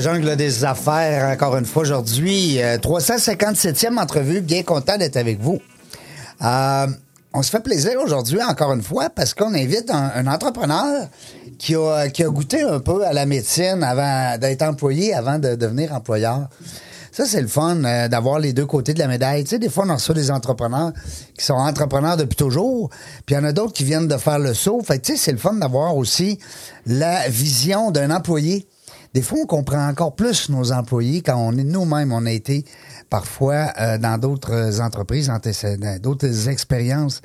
Jungle des affaires, encore une fois aujourd'hui, euh, 357e entrevue, bien content d'être avec vous. Euh, on se fait plaisir aujourd'hui, encore une fois, parce qu'on invite un, entrepreneur qui a, qui a goûté un peu à la médecine avant d'être employé, avant de devenir employeur. Ça, c'est le fun euh, d'avoir les deux côtés de la médaille. Tu sais, des fois, on reçoit des entrepreneurs qui sont entrepreneurs depuis toujours, puis il y en a d'autres qui viennent de faire le saut. Fait tu sais, c'est le fun d'avoir aussi la vision d'un employé. Des fois, on comprend encore plus nos employés quand on est nous-mêmes, on a été parfois euh, dans d'autres entreprises, d'autres expériences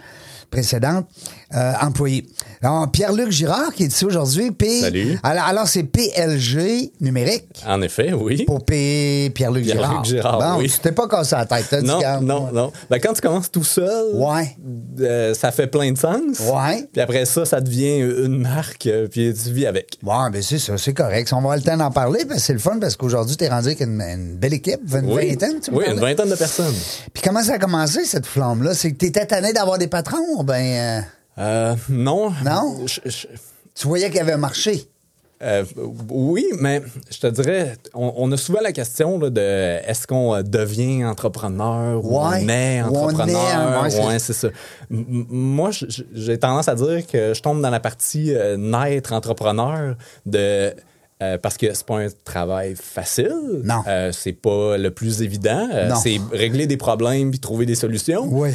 précédentes, euh, employés. Alors, Pierre-Luc Girard qui est ici aujourd'hui. P... Salut. Alors, alors, c'est PLG numérique En effet, oui. pour P... Pierre-Luc Girard. Pierre-Luc Girard, bon, oui. tu t'es pas cassé la tête. dit, Non, non, moi. non. Ben, quand tu commences tout seul, Ouais. euh, ça fait plein de sens. Ouais. Puis après ça, ça devient une marque, euh, puis tu vis avec. Bon, ben c'est ça, c'est correct. On va avoir le temps d'en parler, parce que c'est le fun, parce qu'aujourd'hui, t'es rendu avec une, une belle équipe, une oui, vingtaine, tu Oui, une vingtaine de personnes. Puis comment ça a commencé, cette flamme-là? C'est que t'étais tanné d'avoir des patrons? Ben, euh, non. Non? Je- je- tu voyais qu'il y avait un marché. euh, oui, mais je te dirais, on, on a souvent la question là, de est-ce qu'on euh, devient entrepreneur ou Ouais. on est on entrepreneur? ouais, c'est- ouais, c'est ça. M- moi, j'ai tendance à dire que je tombe dans la partie euh, naître entrepreneur de euh, parce que c'est pas un travail facile. Non. Euh, c'est pas le plus évident. Euh, Non. c'est régler des problèmes puis trouver des solutions. Oui.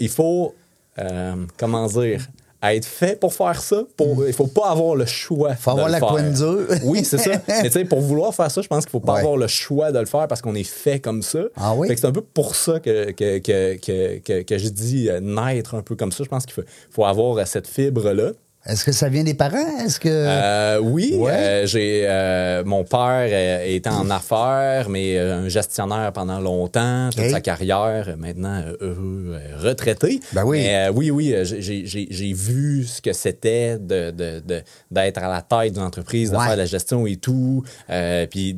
Il faut, euh, comment dire, être fait pour faire ça. Pour, Il faut pas avoir le choix. Faut de avoir le la faire. coin dure. Oui, c'est ça. Mais tu sais, pour vouloir faire ça, je pense qu'il faut pas Ouais. avoir le choix de le faire parce qu'on est fait comme ça. Ah oui? Fait que c'est un peu pour ça que, que, que, que, que, que je dis euh, naître un peu comme ça. Je pense qu'il faut, faut avoir euh, cette fibre-là. Est-ce que ça vient des parents? Est-ce que. Euh, oui, Ouais. euh, j'ai euh, mon père était en affaires, mais un gestionnaire pendant longtemps, toute sa carrière, maintenant heureux, retraité. Ben oui. Mais, oui, oui, j'ai- vu ce que c'était de de- de- d'être à la tête d'une entreprise, de Ouais. faire de la gestion et tout, puis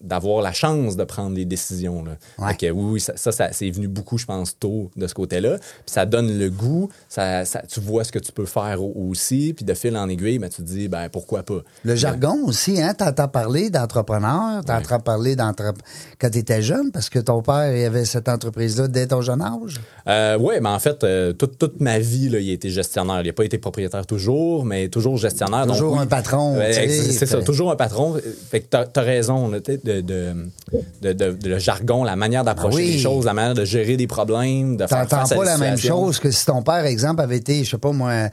d'avoir la chance de prendre des décisions. Là. Ouais. Fait que oui, oui, ça, ça, ça- c'est venu beaucoup, je pense, tôt de ce côté-là. Puis ça donne le goût, ça, ça- tu vois ce que tu peux faire au- aussi, puis de fil en aiguille, ben, tu te dis, ben pourquoi pas? Le jargon aussi, hein? T'entends parler d'entrepreneur, t'entends parler d'entrepreneur quand t'étais jeune, parce que ton père, il avait cette entreprise-là dès ton jeune âge? Euh, oui, mais en fait, euh, toute, toute ma vie, là, il a été gestionnaire. Il n'a pas été propriétaire toujours, mais toujours gestionnaire. Donc, Toujours oui. un patron, Ouais, tu c'est ça, toujours un patron. Fait que t'as as raison, là, tu de, de, de, le jargon, la manière d'approcher Ah oui. les choses, la manière de gérer des problèmes, de faire face à pas la même chose que si ton père, exemple, avait été, je sais pas moi,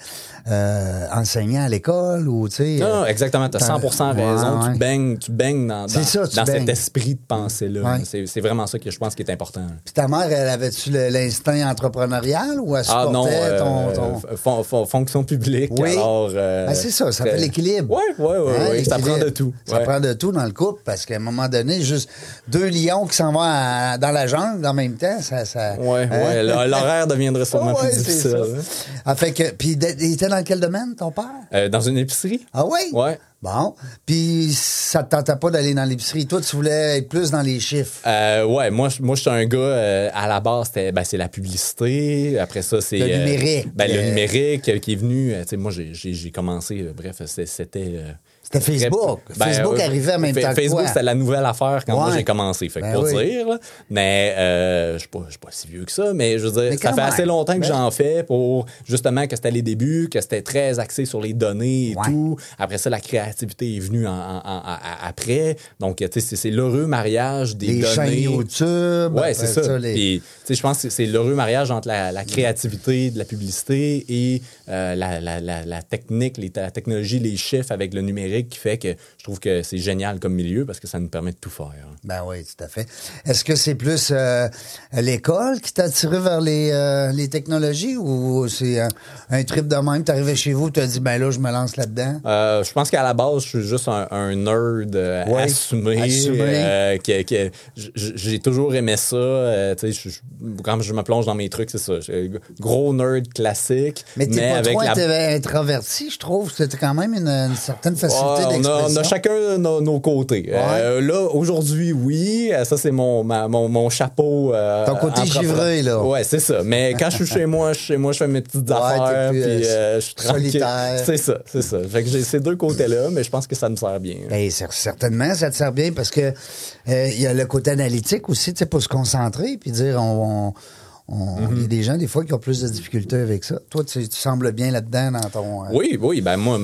euh, enseignant à l'école ou, tu sais. Non, euh, non, exactement, tu as t'en- 100% Ouais, raison. ouais. Tu baignes, tu baignes dans, dans, ça, tu dans cet esprit de pensée-là. Ouais. C'est vraiment ça que je pense qui est important. Puis ta mère, elle avait-tu l'instinct entrepreneurial ou elle Ah supportait non, euh, ton... ton- fon- fon- fonction publique. Oui. Alors, euh, Ben, c'est ça, ça fait l'équilibre. Oui, oui, oui. Oui. Ça prend de tout. Ça prend de tout dans le couple parce qu'à un moment donné, juste deux lions qui s'en vont à- dans la jungle en même temps, ça. ça Ouais, hein? l'horaire deviendrait sûrement plus difficile. ça. hein. Ah, fait que, puis il était dans quel domaine, ton père? Euh, dans une épicerie? Ah oui? Ouais. Bon. Puis ça te tentait pas d'aller dans l'épicerie? Toi, tu voulais être plus dans les chiffres? Euh, ouais, moi, je- moi, je suis un gars, euh, à la base, c'était, ben, c'est la publicité. Après ça, c'est. Le euh, numérique. ben, le numérique qui est venu. moi, j'ai, j'ai, j'ai commencé, bref, c'était. Euh, C'était Facebook. Ben, Facebook euh, arrivait en même temps que Facebook, c'était la nouvelle affaire quand moi j'ai commencé. Fait que Ben pour oui. dire, là. mais euh, je je suis pas si vieux que ça, mais je veux dire, Mais ça fait même. assez longtemps que Ben- j'en fais pour justement que c'était les débuts, que c'était très axé sur les données et Ouais. tout. Après ça, la, créa- créativité est venue en- en- en- à- après. Donc, tu sais, c'est- l'heureux mariage des Les données. chaînes YouTube. Ouais, c'est ça. les- Puis, tu sais, je pense que c'est l'heureux mariage entre la, la créativité de la publicité et euh, la, la- la- la technique, les- la technologie, les chiffres avec le numérique qui fait que je trouve que c'est génial comme milieu parce que ça nous permet de tout faire. Ben oui, tout à fait. Est-ce que c'est plus euh, l'école qui t'a attiré vers les, euh, les technologies ou c'est un, un trip de même? T'es arrivé chez vous, t'as dit, ben là, je me lance là-dedans. Euh, je pense qu'à la base, je suis juste un, un nerd euh, Ouais, assumé. assumé. euh, j'ai toujours aimé ça. euh, je- je- quand je me plonge dans mes trucs, c'est ça. Gros nerd classique. Mais t'es pas avec trop la introverti, je trouve. C'était quand même une, une certaine facilité On, a, d'expression. on a chacun nos, nos côtés. Euh, là, aujourd'hui, oui. euh, Ça, c'est mon, ma- mon, mon chapeau. euh, Ton côté givré, là. Ouais, c'est ça. Mais quand je suis chez moi, chez moi, je fais mes petites Ouais, affaires. Puis euh, je suis tranquille. solitaire. C'est ça, c'est ça. Fait que j'ai ces deux côtés-là, mais je pense que ça me sert bien. Ben, cer- certainement, ça te sert bien parce que il y a le côté analytique aussi, tu sais, pour se concentrer puis dire on- Il y a des gens, des fois, qui ont plus de difficultés avec ça. Toi, tu, tu sembles bien là-dedans dans ton. euh, Oui, oui, ben moi,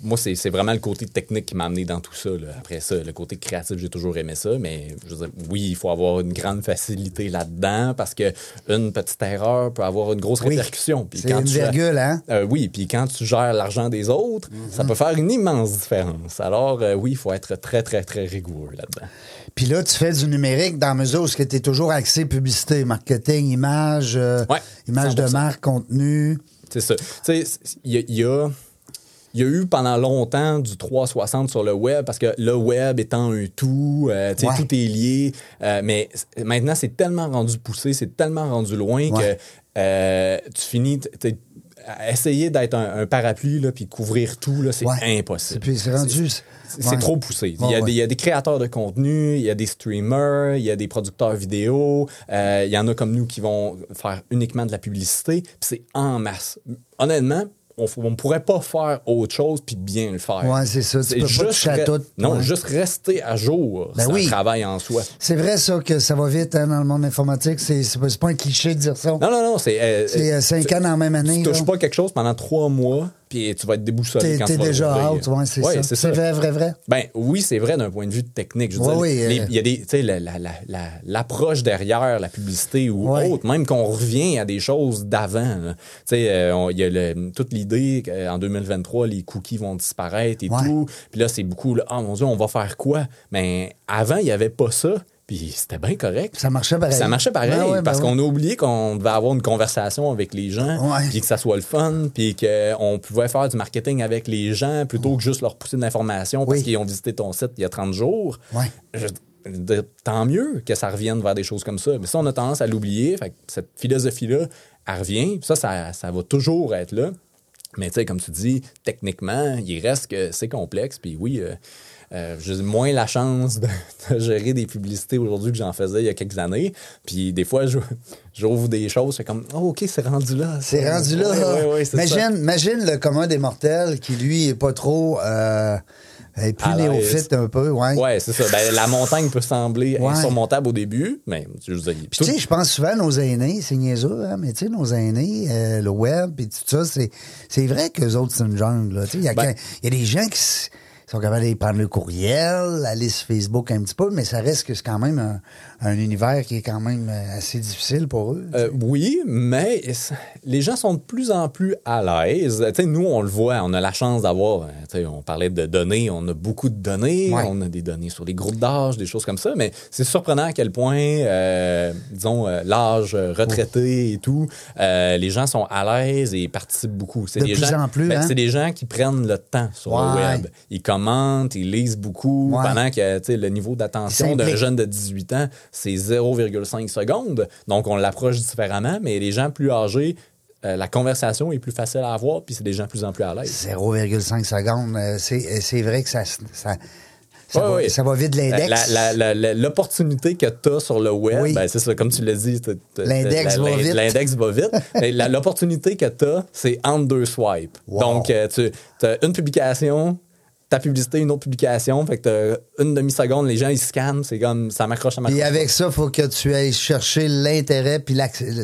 moi, c'est vraiment le côté technique qui m'a amené dans tout ça. là. Après ça, le côté créatif, j'ai toujours aimé ça, mais je veux dire, oui, il faut avoir une grande facilité là-dedans parce que une petite erreur peut avoir une grosse Oui. répercussion. Puis C'est une tu- virgule, hein? Euh, oui, puis quand tu gères l'argent des autres, ça peut faire une immense différence. Alors, euh, oui, il faut être très, très, très rigoureux là-dedans. Puis là, tu fais du numérique dans la mesure où tu es toujours axé publicité, marketing, image, euh, Ouais, image de 100%. marque, contenu. C'est ça. Tu sais, il y a, il y a- il y a eu pendant longtemps du 360 sur le web parce que le web étant un tout, euh, Ouais. tout est lié. euh, mais maintenant, c'est tellement rendu poussé, c'est tellement rendu loin Ouais. que euh, tu finis. Essayer d'être un, un parapluie là, puis couvrir tout, là, c'est Ouais. impossible. C'est- c'est rendu- C'est- ouais. trop poussé. Il y, Ouais, a ouais. des, il y a des créateurs de contenu, il y a des streamers, il y a des producteurs vidéo, euh, il y en a comme nous qui vont faire uniquement de la publicité, puis c'est en masse. Honnêtement, on ne pourrait pas faire autre chose puis bien le faire. Ouais, c'est ça. Tu peux pas re- tout. Non, Ouais. juste rester à jour, Ben c'est oui. un travail en soi. C'est vrai, ça, que ça va vite hein, dans le monde informatique. C'est c'est pas, c'est pas un cliché de dire ça. Non, non, non, c'est... euh, C'est euh, cinq tu- ans dans la même année. Tu touches là. pas quelque chose pendant trois mois, puis tu vas être déboussolé quand tu vas déjà out, ouais, c'est Ouais, ça. c'est vrai, vrai, vrai. Ben oui, c'est vrai d'un point de vue technique. Je veux Ouais, dire, oui, les- euh, il y a des, tu sais, la- la- la- la- l'approche derrière la publicité ou autre, même qu'on revient à des choses d'avant. Tu sais, euh, il y a le- toute l'idée qu'en 2023, les cookies vont disparaître et tout. Puis là, c'est beaucoup, là, ah mon Dieu, on va faire quoi? Mais avant, il n'y avait pas ça. Puis c'était bien correct. Ça marchait pareil. Ça marchait pareil Ben ouais, ben parce ouais. qu'on a oublié qu'on devait avoir une conversation avec les gens, puis que ça soit le fun, puis qu'on pouvait faire du marketing avec les gens plutôt que juste leur pousser de l'information parce Oui. qu'ils ont visité ton site il y a 30 jours. Je- tant mieux que ça revienne vers des choses comme ça. Mais ça, on a tendance à l'oublier. Fait que cette philosophie-là, elle revient. Puis ça, ça, ça va toujours être là. Mais tu sais, comme tu dis, techniquement, il reste que c'est complexe. Puis oui, euh, euh, j'ai moins la chance de, de gérer des publicités aujourd'hui que j'en faisais il y a quelques années. Puis des fois, je- j'ouvre des choses, c'est comme, oh, OK, c'est rendu là. C'est rendu là. Ouais, ouais, ouais, c'est ça. imagine, imagine le commun des mortels qui, lui, est pas trop. Euh, est plus néophyte un peu, ouais. Ouais, c'est ça. Ben, la montagne peut sembler Ouais. insurmontable au début, mais je veux dire, tout- tu sais, je pense souvent à nos aînés, c'est niaiseux, hein, mais tu sais, nos aînés, euh, le web, puis tout ça, c'est, c'est vrai qu'eux autres, c'est une jungle. Il y, Ben- il y a des gens qui sont capables d'aller prendre le courriel, aller sur Facebook un petit peu, mais ça reste que c'est quand même un, un univers qui est quand même euh, assez difficile pour eux. Euh, oui, mais es- les gens sont de plus en plus à l'aise. Sais, nous, on le voit, on a la chance d'avoir, euh, on parlait de données, on a beaucoup de données, Ouais. on a des données sur les groupes d'âge, des choses comme ça, mais c'est surprenant à quel point, euh, disons, euh, l'âge euh, retraité et tout, euh, les gens sont à l'aise et participent beaucoup. C'est De des plus gens, en plus, ben, hein? C'est des gens qui prennent le temps sur le web. Ils commentent, ils lisent beaucoup, pendant que le niveau d'attention d'un jeune de 18 ans, c'est 0,5 secondes. Donc, on l'approche différemment, mais les gens plus âgés, euh, la conversation est plus facile à avoir, puis c'est des gens de plus en plus à l'aise. 0,5 secondes, euh, c'est, c'est vrai que ça, ça, ça, va, ouais. ça va vite l'index. L'opportunité que tu as sur le web, Oui. ben, c'est ça, comme tu l'as dit. L'index va vite. L'index va vite. L'opportunité que tu as, c'est entre deux swipes. Wow. Donc, euh, tu as une publication, ta publicité, une autre publication. Fait que t'as une demi-seconde, les gens, ils scannent. C'est comme, ça m'accroche, ça m'accroche. Et avec ça, faut que tu ailles chercher l'intérêt, puis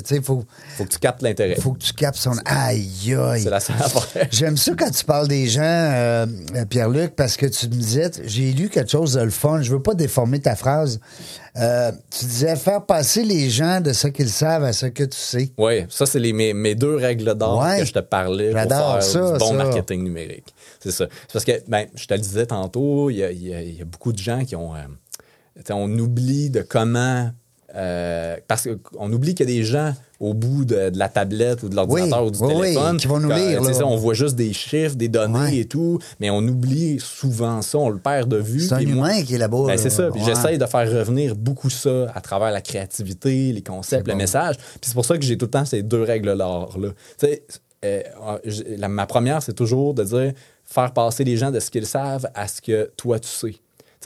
sais, faut, Faut que tu captes l'intérêt. faut que tu captes son. Aïe, aïe. C'est la seule. J'aime ça quand tu parles des gens, euh, Pierre-Luc, parce que tu me disais, j'ai lu quelque chose de le fun, je veux pas déformer ta phrase. Euh, tu disais faire passer les gens de ce qu'ils savent à ce que tu sais. Oui, ça, c'est mes, mes deux règles d'or Ouais. que je te parlais pour J'adore faire ça, du bon ça. marketing numérique. C'est ça. C'est parce que, ben, je te le disais tantôt, il y a, il y a- il y a beaucoup de gens qui ont... euh, on oublie de comment... euh, parce qu'on oublie qu'il y a des gens au bout de, de la tablette ou de l'ordinateur Oui, ou du oui, oui, téléphone. qui vont nous Quand, lire, on voit juste des chiffres, des données Ouais. et tout, mais on oublie souvent ça, on le perd de vue. C'est un moi- humain qui est là-bas. ben, c'est ça. Puis Ouais. j'essaye de faire revenir beaucoup ça à travers la créativité, les concepts, le bon. message. Puis c'est pour ça que j'ai tout le temps ces deux règles-là. là. Euh, la- ma première, c'est toujours de dire faire passer les gens de ce qu'ils savent à ce que toi, tu sais. Tu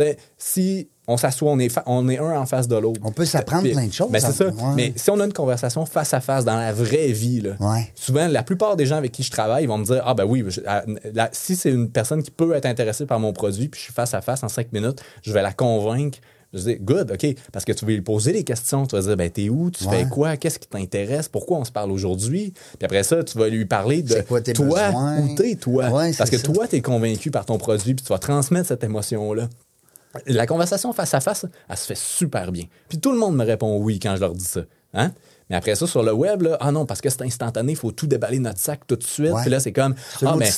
sais, si on s'assoit, on est, on est un en face de l'autre. On peut s'apprendre plein de choses, Ben, c'est ça. Ouais. Mais si on a une conversation face à face dans la vraie vie, là, Ouais. souvent, la plupart des gens avec qui je travaille ils vont me dire Ah, ben oui, je- ah, la- si c'est une personne qui peut être intéressée par mon produit, puis je suis face à face en cinq minutes, je vais la convaincre. Je dis, good, OK, parce que tu vas lui poser des questions. Tu vas dire, ben, t'es où? Tu Ouais. fais quoi? Qu'est-ce qui t'intéresse? Pourquoi on se parle aujourd'hui? Puis après ça, tu vas lui parler de quoi toi, besoins? où t'es, toi. Ouais, parce que ça. toi, t'es convaincu par ton produit, puis tu vas transmettre cette émotion-là. La conversation face à face, elle se fait super bien. Puis tout le monde me répond oui quand je leur dis ça. Hein? Mais après ça, sur le web, là, ah non, parce que c'est instantané, il faut tout déballer notre sac tout de suite. Puis là, c'est comme, ah, mais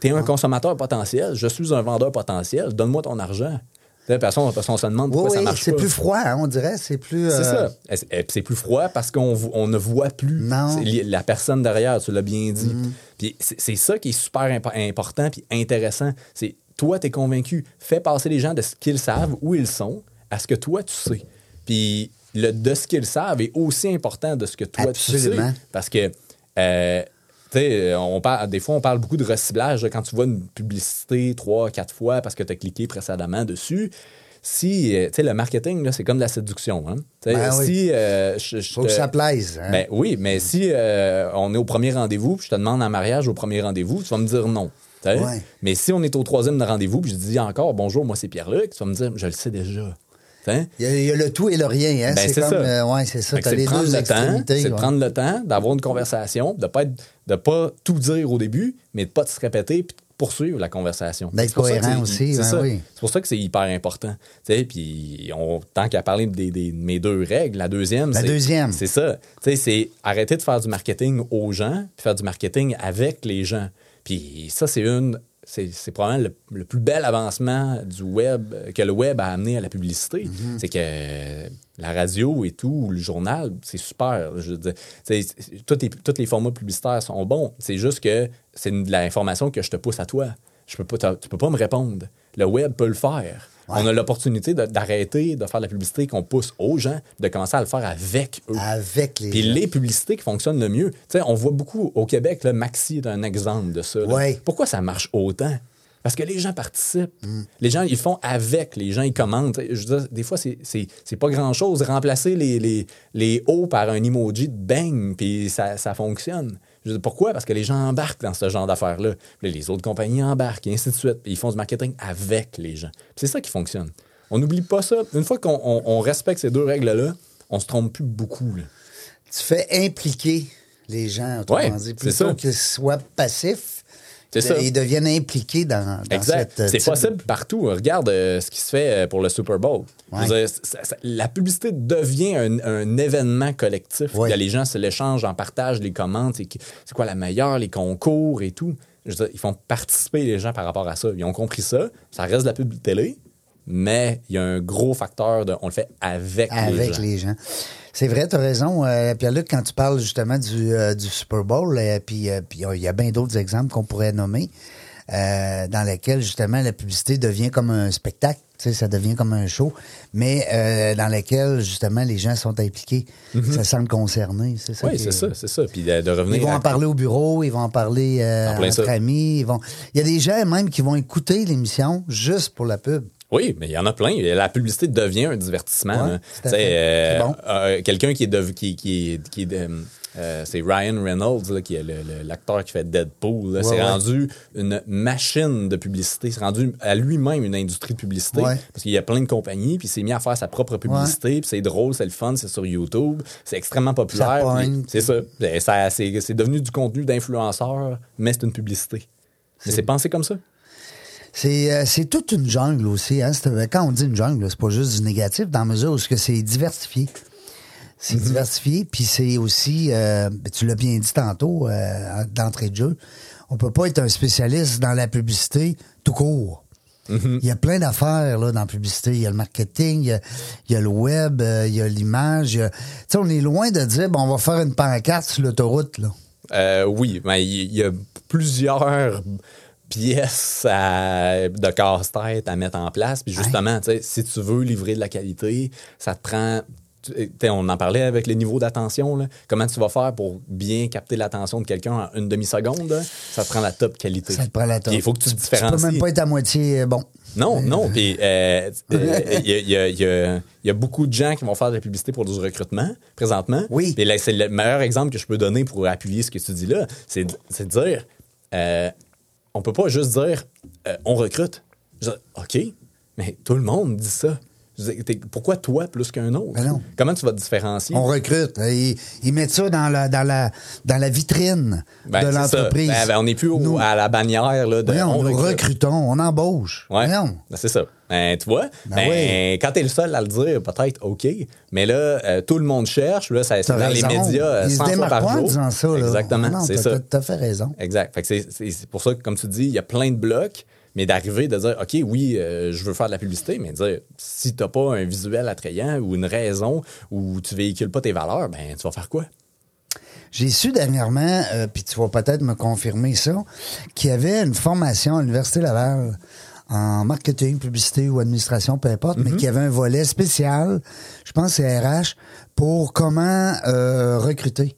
t'es, un consommateur potentiel, je suis un vendeur potentiel, donne-moi ton argent. Sais, Personne, personne se demande Oui, pourquoi ça marche c'est pas. plus froid, hein, on dirait. C'est plus. C'est euh, ça. Et c'est- plus froid parce qu'on on ne voit plus? Non. La personne derrière, tu l'as bien dit. Puis c'est ça qui est super impo- important puis intéressant. C'est toi, tu es convaincu. Fais passer les gens de ce qu'ils savent, où ils sont, à ce que toi, tu sais. Puis le de ce qu'ils savent est aussi important de ce que toi, tu sais. Parce que. euh, on parle, des fois, on parle beaucoup de recyclage. là, Quand tu vois une publicité trois, quatre fois parce que tu as cliqué précédemment dessus, si, euh, tu sais, le marketing, c'est comme de la séduction. Hein? Ben oui. si, euh, je- je Faut que ça plaise. hein. ben oui, mais si euh, on est au premier rendez-vous, puis je te demande en mariage au premier rendez-vous, tu vas me dire non. Ouais. Mais si on est au troisième rendez-vous, puis je dis encore bonjour, moi c'est Pierre-Luc, tu vas me dire je le sais déjà. Sais? il, y a, il y a le tout et le rien. Hein? Ben, c'est c'est comme. ça. euh, ouais, c'est ça. T'as c'est de prendre deux le temps, c'est de prendre le temps d'avoir une conversation, de pas être, de pas tout dire au début, mais de pas se répéter puis de poursuivre la conversation. D'être C'est cohérent aussi, C'est ben ça. oui. C'est pour ça que c'est hyper important. Puis on, tant qu'à parler des, des- de mes deux règles, la deuxième, La c'est- deuxième. c'est ça. C'est arrêter de faire du marketing aux gens, puis faire du marketing avec les gens. Puis ça, c'est une. C'est, probablement le, le plus bel avancement du web que le web a amené à la publicité. Mm-hmm. C'est que la radio et tout, ou le journal, c'est super. Je veux dire, tous les, tous les formats publicitaires sont bons. C'est juste que c'est de l'information que je te pousse à toi. Je peux pas, tu peux pas me répondre. Le web peut le faire. On a l'opportunité d'arrêter de faire de la publicité qu'on pousse aux gens, de commencer à le faire avec eux. Avec les. Puis gens. les publicités qui fonctionnent le mieux. Tu sais, on voit beaucoup au Québec, là, Maxi est un exemple de ça. Ouais. Pourquoi ça marche autant? Parce que les gens participent. Mm. Les gens, ils font avec. Les gens, ils sais, Je veux dire, des fois, c'est- pas grand-chose. Remplacer les, les, les hauts par un emoji de bang, puis ça, ça fonctionne. Je pourquoi? Parce que les gens embarquent dans ce genre d'affaires-là. Les autres compagnies embarquent, et ainsi de suite. Puis ils font du marketing avec les gens. C'est ça qui fonctionne. On n'oublie pas ça. Une fois qu'on on- on respecte ces deux règles-là, on se trompe plus beaucoup. là. Tu fais impliquer les gens, autrement Ouais, dit, plutôt qu'ils soient passifs. C'est ça. Ils deviennent impliqués dans, dans Exact. cette, euh, C'est possible partout. Regarde euh, ce qui se fait euh, pour le Super Bowl. Je veux Ouais. dire, ça- ça- la publicité devient un, un événement collectif. Ouais. Les gens se l'échangent, en partagent, les commentent. C'est quoi la meilleure, les concours et tout. Je veux dire, ils font participer les gens par rapport à ça. Ils ont compris ça. Ça reste de la pub de télé, mais il y a un gros facteur de on le fait avec, avec les gens. C'est vrai, tu as raison, euh, Pierre-Luc, quand tu parles justement du, euh, du Super Bowl, euh, puis euh, puis il y a bien d'autres exemples qu'on pourrait nommer, dans lesquels justement la publicité devient comme un spectacle, tu sais, ça devient comme un show, mais euh, dans lesquels justement les gens sont impliqués, se sentent concernés. C'est ça Oui, c'est est- ça, c'est ça. Puis de, de revenir Ils vont à- en parler au bureau, ils vont en parler euh, En entre ça. amis. Ils vont... Il y a des gens même qui vont écouter l'émission juste pour la pub. Oui, mais il y en a plein. La publicité devient un divertissement. Ouais, fait. euh, C'est bon. euh, Quelqu'un qui est, de- qui, qui est, qui est de- Euh, c'est Ryan Reynolds, là, qui est l'acteur qui fait Deadpool. Ouais, c'est ouais. rendu une machine de publicité. C'est rendu à lui-même une industrie de publicité. Ouais. Parce qu'il y a plein de compagnies, puis il s'est mis à faire sa propre publicité, puis c'est drôle, c'est le fun, c'est sur YouTube, c'est extrêmement populaire. C'est ça. Ben, ça c'est, c'est devenu du contenu d'influenceur, mais c'est une publicité. Mais c'est pensé comme ça? C'est euh, c'est toute une jungle aussi. Hein? C'est- Quand on dit une jungle, c'est pas juste du négatif, dans la mesure où ce que c'est diversifié. C'est diversifié, puis c'est aussi, euh, ben, tu l'as bien dit tantôt, euh, d'entrée de jeu, on peut pas être un spécialiste dans la publicité tout court. Il y a plein d'affaires là dans la publicité. Il y a le marketing, il y a, il y a le web, euh, il y a l'image. a- Tu sais, on est loin de dire, bon, on va faire une pancarte sur l'autoroute. là. Euh, oui, mais il y, a plusieurs pièces à- de casse-tête à mettre en place. Puis justement, si tu veux livrer de la qualité, ça te prend. Tu- tu sais, on en parlait avec les niveaux d'attention. là. Comment tu vas faire pour bien capter l'attention de quelqu'un en une demi-seconde? là? Ça te prend la top qualité. Ça te prend la top. Il faut que tu te Tu peux différencies. même pas être à moitié euh, bon. Non, non. Puis euh, il y, a, y y y beaucoup de gens qui vont faire de la publicité pour du recrutement présentement. Oui. Puis là, c'est le meilleur exemple que je peux donner pour appuyer ce que tu dis là. C'est de c'est de dire, euh, on peut pas juste dire, euh, on recrute. OK, mais tout le monde dit ça. Pourquoi toi plus qu'un autre? Ben non. Comment tu vas te différencier? On recrute. Ils, ils mettent ça dans la, dans la, dans la vitrine Ben, de l'entreprise. Ben, ben, on n'est plus au- à la bannière là, de Voyons, on nous recrute. recrutons, on embauche. Ouais. Ben, c'est ça. Ben, tu vois, Ben ben, oui. quand t'es le seul à le dire, peut-être OK. Mais là, euh, tout le monde cherche. Là, ça, dans raison. les médias euh, Ils se 100 fois démarquent par pas en jour. disant ça. Là. Exactement, Non, c'est ça. T'as fait raison. Exact. C'est pour ça que, comme tu dis, il y a plein de blocs, mais d'arriver de dire, OK, oui, euh, je veux faire de la publicité, mais dire, si t'as pas un visuel attrayant ou une raison où tu véhicules pas tes valeurs, ben, tu vas faire quoi? J'ai su dernièrement, euh, puis tu vas peut-être me confirmer ça, qu'il y avait une formation à l'Université Laval en marketing, publicité ou administration, peu importe, Mhm. mais qu'il y avait un volet spécial, je pense c'est RH, pour comment euh, recruter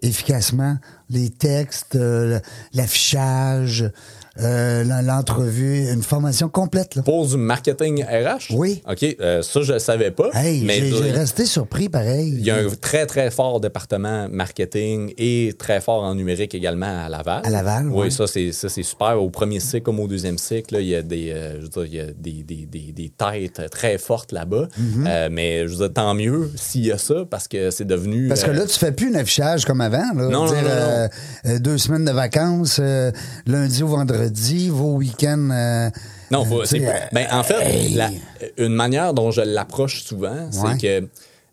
efficacement les textes, euh, l'affichage, euh, l'entrevue, une formation complète. Là. Pour du marketing RH? Oui. OK, euh, ça, je le savais pas. Hey, mais j'ai resté surpris pareil. Il y a un très, très fort département marketing et très fort en numérique également à Laval. À Laval, Oui, ouais. ça, c'est, ça, c'est super. Au premier cycle comme au deuxième cycle, là, il y a, des, euh, je veux dire, il y a des, des, des, des têtes très fortes là-bas. Mm-hmm. Euh, mais je veux dire, tant mieux s'il y a ça parce que c'est devenu. Parce que euh, là, tu fais plus un affichage comme avant. Là. Non, Dire, non, non, euh, euh, deux semaines de vacances, euh, lundi au vendredi, vos week-ends. euh, Non, euh, c'est- ben, en fait, hey. la- une manière dont je l'approche souvent, c'est que.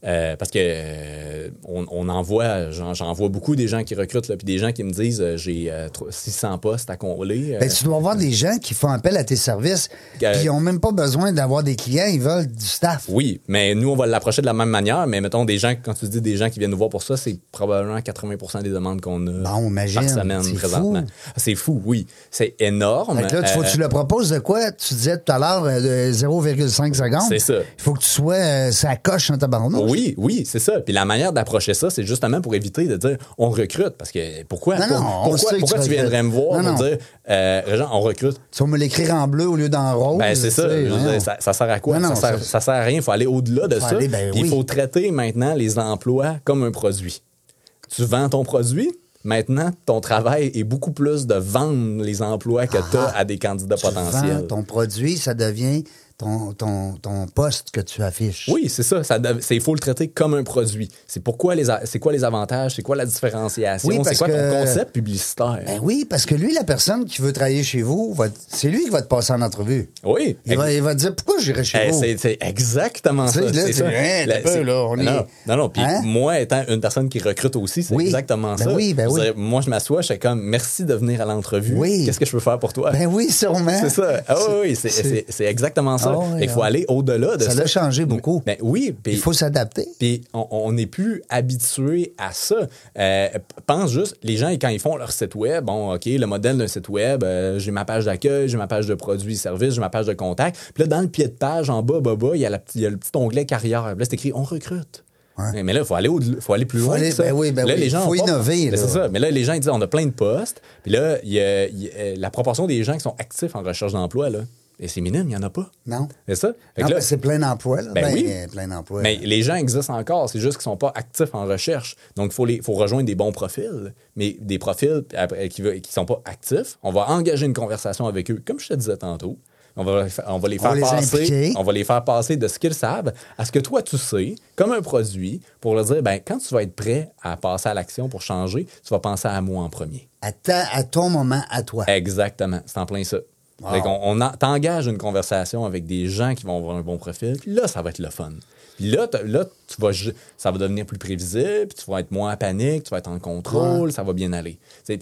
Euh, parce que euh, on, on en voit, j'en, vois beaucoup des gens qui recrutent, là, puis des gens qui me disent euh, j'ai euh, tro- 600 postes à combler. Ben, tu dois avoir des gens qui font appel à tes services, puis ils n'ont même pas besoin d'avoir des clients, ils veulent du staff. Oui, mais nous, on va l'approcher de la même manière. Mais mettons, des gens, quand tu dis des gens qui viennent nous voir pour ça, c'est probablement 80% des demandes qu'on a Bon, imagine, par semaine c'est présentement. fou. C'est fou, oui. C'est énorme. Fait que là, tu, faut tu le proposes de quoi? Tu disais tout à l'heure euh, de 0,5 secondes. C'est ça. Il faut que tu sois, ça coche en tabarnouche. Oui, oui, c'est ça. Puis la manière d'approcher ça, c'est justement pour éviter de dire on recrute. Parce que pourquoi, Non, pour- pourquoi, pourquoi tu viendrais me voir. Non, pour dire euh, Régent, on recrute? Tu vas me l'écrire en bleu au lieu d'en rose. Ben, c'est ça. ça. Ça sert à quoi? Non, non, ça, sert, ça- ça sert à rien. Il faut aller au-delà de ça. aller, ben Il faut traiter maintenant les emplois comme un produit. Tu vends ton produit. Maintenant, ton travail est beaucoup plus de vendre les emplois que tu as à des candidats Ah, Tu potentiels. vends ton produit, ça devient ton, ton, ton poste que tu affiches. Oui, c'est ça. il faut le traiter comme un produit. C'est pourquoi les, c'est quoi les avantages, c'est quoi la différenciation, Oui, c'est quoi que- ton concept publicitaire? Ben oui, parce que lui, la personne qui veut travailler chez vous, va- c'est lui qui va te passer en entrevue. oui. Il va, il va te dire pourquoi j'irai chez Eh, vous? c'est, exactement ça. là, c'est c'est- là, on non, est- non, non. Puis Hein? moi, étant une personne qui recrute aussi, c'est Oui. exactement Ben ça. oui, ben oui. dire, moi, je m'assois, je suis comme, merci de venir à l'entrevue. Oui. Qu'est-ce que je peux faire pour toi? Ben oui, sûrement. C'est ça. Ah oui, c'est exactement ça. Ah il faut aller au-delà de Ça ça. l'a changé beaucoup. Ben oui. Il faut s'adapter. puis on- n'est plus habitué à ça. Euh, pense juste, les gens, quand ils font leur site web, bon, OK, le modèle d'un site web, euh, j'ai ma page d'accueil, j'ai ma page de produits et services, j'ai ma page de contact. Puis là, dans le pied de page, en bas, bas, bas, il y a, la petite- il y a le petit onglet carrière. Là, c'est écrit « On recrute Ouais. Mais là, il faut aller, au- faut aller plus Faut loin. aller- que ça. ben oui, ben là, oui, les gens faut innover, là. C'est ça. Mais là, les gens, ils disent on a plein de postes. Puis là, il y a- il y a- la proportion des gens qui sont actifs en recherche d'emploi, là, Et c'est minime, il n'y en a pas. Non. C'est ça? Fait Non, là- ben, c'est plein emploi, là. Ben Ben, oui. euh, plein emploi. mais les gens existent encore, c'est juste qu'ils sont pas actifs en recherche. Donc, il faut, les- faut rejoindre des bons profils, mais des profils après, qui ne sont pas actifs. On va engager une conversation avec eux, comme je te disais tantôt. On va, on va les On faire les passer, impliquer. on va les faire passer de ce qu'ils savent à ce que toi tu sais, comme un produit, pour leur dire, ben quand tu vas être prêt à passer à l'action pour changer, tu vas penser à moi en premier. À, ta- à ton moment, à toi. Exactement, c'est en plein ça. Wow. Fait on en- t'engages une conversation avec des gens qui vont avoir un bon profil, puis là, ça va être le fun. Puis là, là tu vas, ça va devenir plus prévisible, puis tu vas être moins en panique, tu vas être en contrôle, ça va bien aller. C'est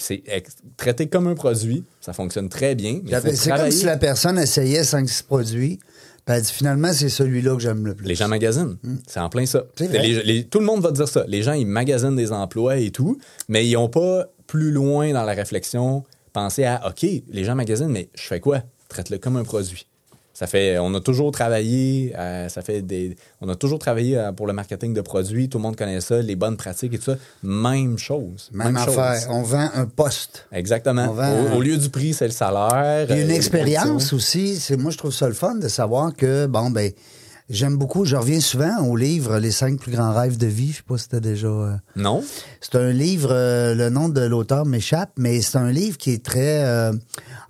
traité comme un produit, ça fonctionne très bien. C'est comme si la personne essayait 5-6 produits, puis elle dit finalement, c'est celui-là que j'aime le plus. Les gens magasinent. C'est en plein ça. Hmm. Les- les- tout le monde va dire ça. Les gens, ils magasinent des emplois et tout, mais ils n'ont pas plus loin dans la réflexion pensé à OK, les gens magasinent, mais je fais quoi? Traite-le comme un produit. Ça fait, on a toujours travaillé, euh, ça fait des, on a toujours travaillé euh, pour le marketing de produits. Tout le monde connaît ça, les bonnes pratiques et tout ça. Même chose. Même, affaire. On vend un poste. Exactement. Vend- Au, au lieu du prix, c'est le salaire. Une euh, expérience aussi, c'est moi je trouve ça le fun de savoir que bon ben j'aime beaucoup, je reviens souvent au livre Les cinq plus grands rêves de vie, je sais pas si t'as déjà euh, Non? c'est un livre euh, le nom de l'auteur m'échappe, mais c'est un livre qui est très euh,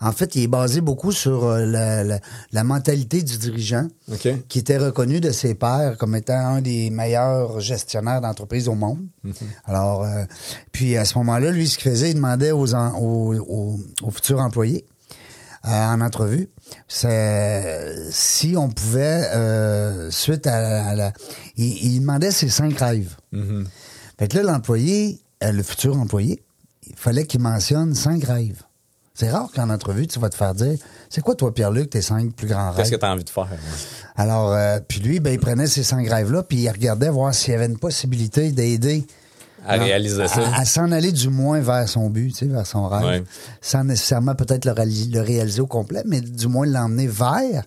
en fait, il est basé beaucoup sur euh, la, la- la mentalité du dirigeant OK. qui était reconnu de ses pairs comme étant un des meilleurs gestionnaires d'entreprise au monde. Alors, euh, puis à ce moment-là, lui, ce qu'il faisait, il demandait aux, en- aux, aux- aux futurs employés euh, en entrevue, si on pouvait, euh, suite à, à la... Il, il demandait ses cinq rêves. Mhm. Fait que là, l'employé, euh, le futur employé, il fallait qu'il mentionne cinq rêves. C'est rare qu'en entrevue, tu vas te faire dire, c'est quoi toi, Pierre-Luc, tes cinq plus grands rêves? Qu'est-ce que tu as envie de faire? Alors, euh, puis lui, ben, il prenait ces cinq rêves-là, puis il regardait voir s'il y avait une possibilité d'aider À non, réaliser ça. à, à s'en aller du moins vers son but, tu sais, vers son rêve. Ouais. Sans nécessairement peut-être le, réali- le réaliser au complet, mais du moins l'emmener vers.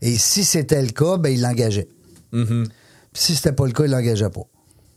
Et si c'était le cas, ben, il l'engageait. Mhm. Puis si c'était pas le cas, il l'engageait pas.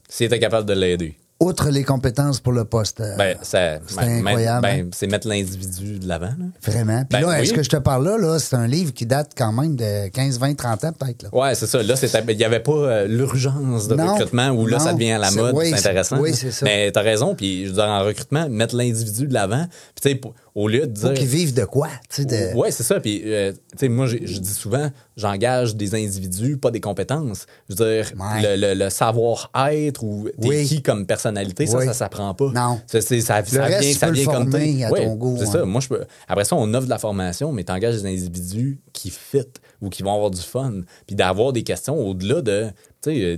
S'il était capable de l'aider. Outre les compétences pour le poste. euh, Ben, C'est ben, incroyable, ben, hein? c'est mettre l'individu de l'avant. Vraiment. Puis Ben, là, oui. est-ce que je te parle là, là, c'est un livre qui date quand même de 15, 20, 30 ans peut-être. Ouais, c'est ça. Là, il n'y avait pas euh, l'urgence de Non, recrutement où là, non. ça devient à la mode. oui, c'est intéressant. oui, c'est ça. Mais t'as raison. Puis, je veux dire, en recrutement, mettre l'individu de l'avant. Puis, tu sais, pour- au lieu de dire. qu'ils vivent de quoi? tu sais, De... Ouais, c'est ça. Puis, euh, tu sais, moi, je dis souvent, j'engage des individus, pas des compétences. Je veux dire, Ouais. le, le- le savoir-être ou t'es Oui. qui comme personnalité, ça, Oui. ça s'apprend pas. Non. Ça, ça, ça reste, vient, tu ça peux le vient comme former à Ouais, ton goût, C'est ça. Moi, je peux. Après ça, on offre de la formation, mais t'engages des individus qui fit ou qui vont avoir du fun. Puis d'avoir des questions au-delà de. Tu sais, euh,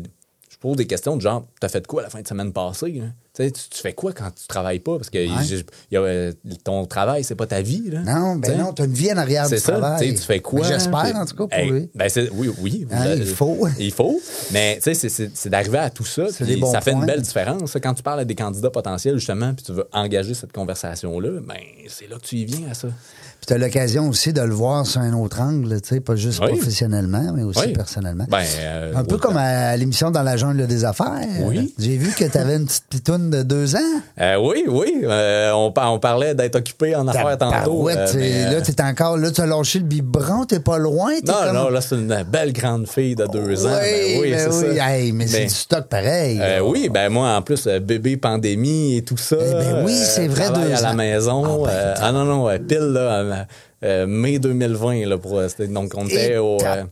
je pose des questions de genre, t'as fait quoi la fin de semaine passée? hein? Tu tu, tu fais quoi quand tu travailles pas? Parce que y a, euh, ton travail, c'est pas ta vie. Là. Non, ben Tu non, t'as une vie en arrière C'est du ça, travail. tu tu fais quoi? Mais J'espère, en tout cas, pour Hey, lui. Ben oui, oui. Hein, il faut. Il faut. Mais tu sais, c'est- d'arriver à tout ça. Puis ça fait points. une belle différence. Quand tu parles à des candidats potentiels, justement, puis tu veux engager cette conversation-là, ben c'est là que tu y viens à ça. Puis t'as l'occasion aussi de le voir sur un autre angle, tu sais, pas juste Oui. professionnellement, mais aussi Oui. personnellement. Ben, euh, un peu comme à l'émission Dans la jungle des affaires. Oui. J'ai vu que t'avais une petite pitoune de deux ans? Euh, oui, oui. euh, on, on parlait d'être occupé en affaires tantôt. Euh, mais, euh, Là, t'es encore, là, t'as lâché le biberon, t'es pas loin. non, comme... non, là, c'est une belle grande fille de deux ans. Oui, Ben oui, ben c'est oui. ça. Hey, mais c'est du stock pareil. Euh, oui, ben moi, en plus, euh, bébé pandémie et tout ça. Eh ben oui, euh, c'est vrai, deux à la ans. maison. Ah, ben, euh, ah non, non, pile, là, euh, euh, mai 2020, là, pour, euh, donc on était au... euh,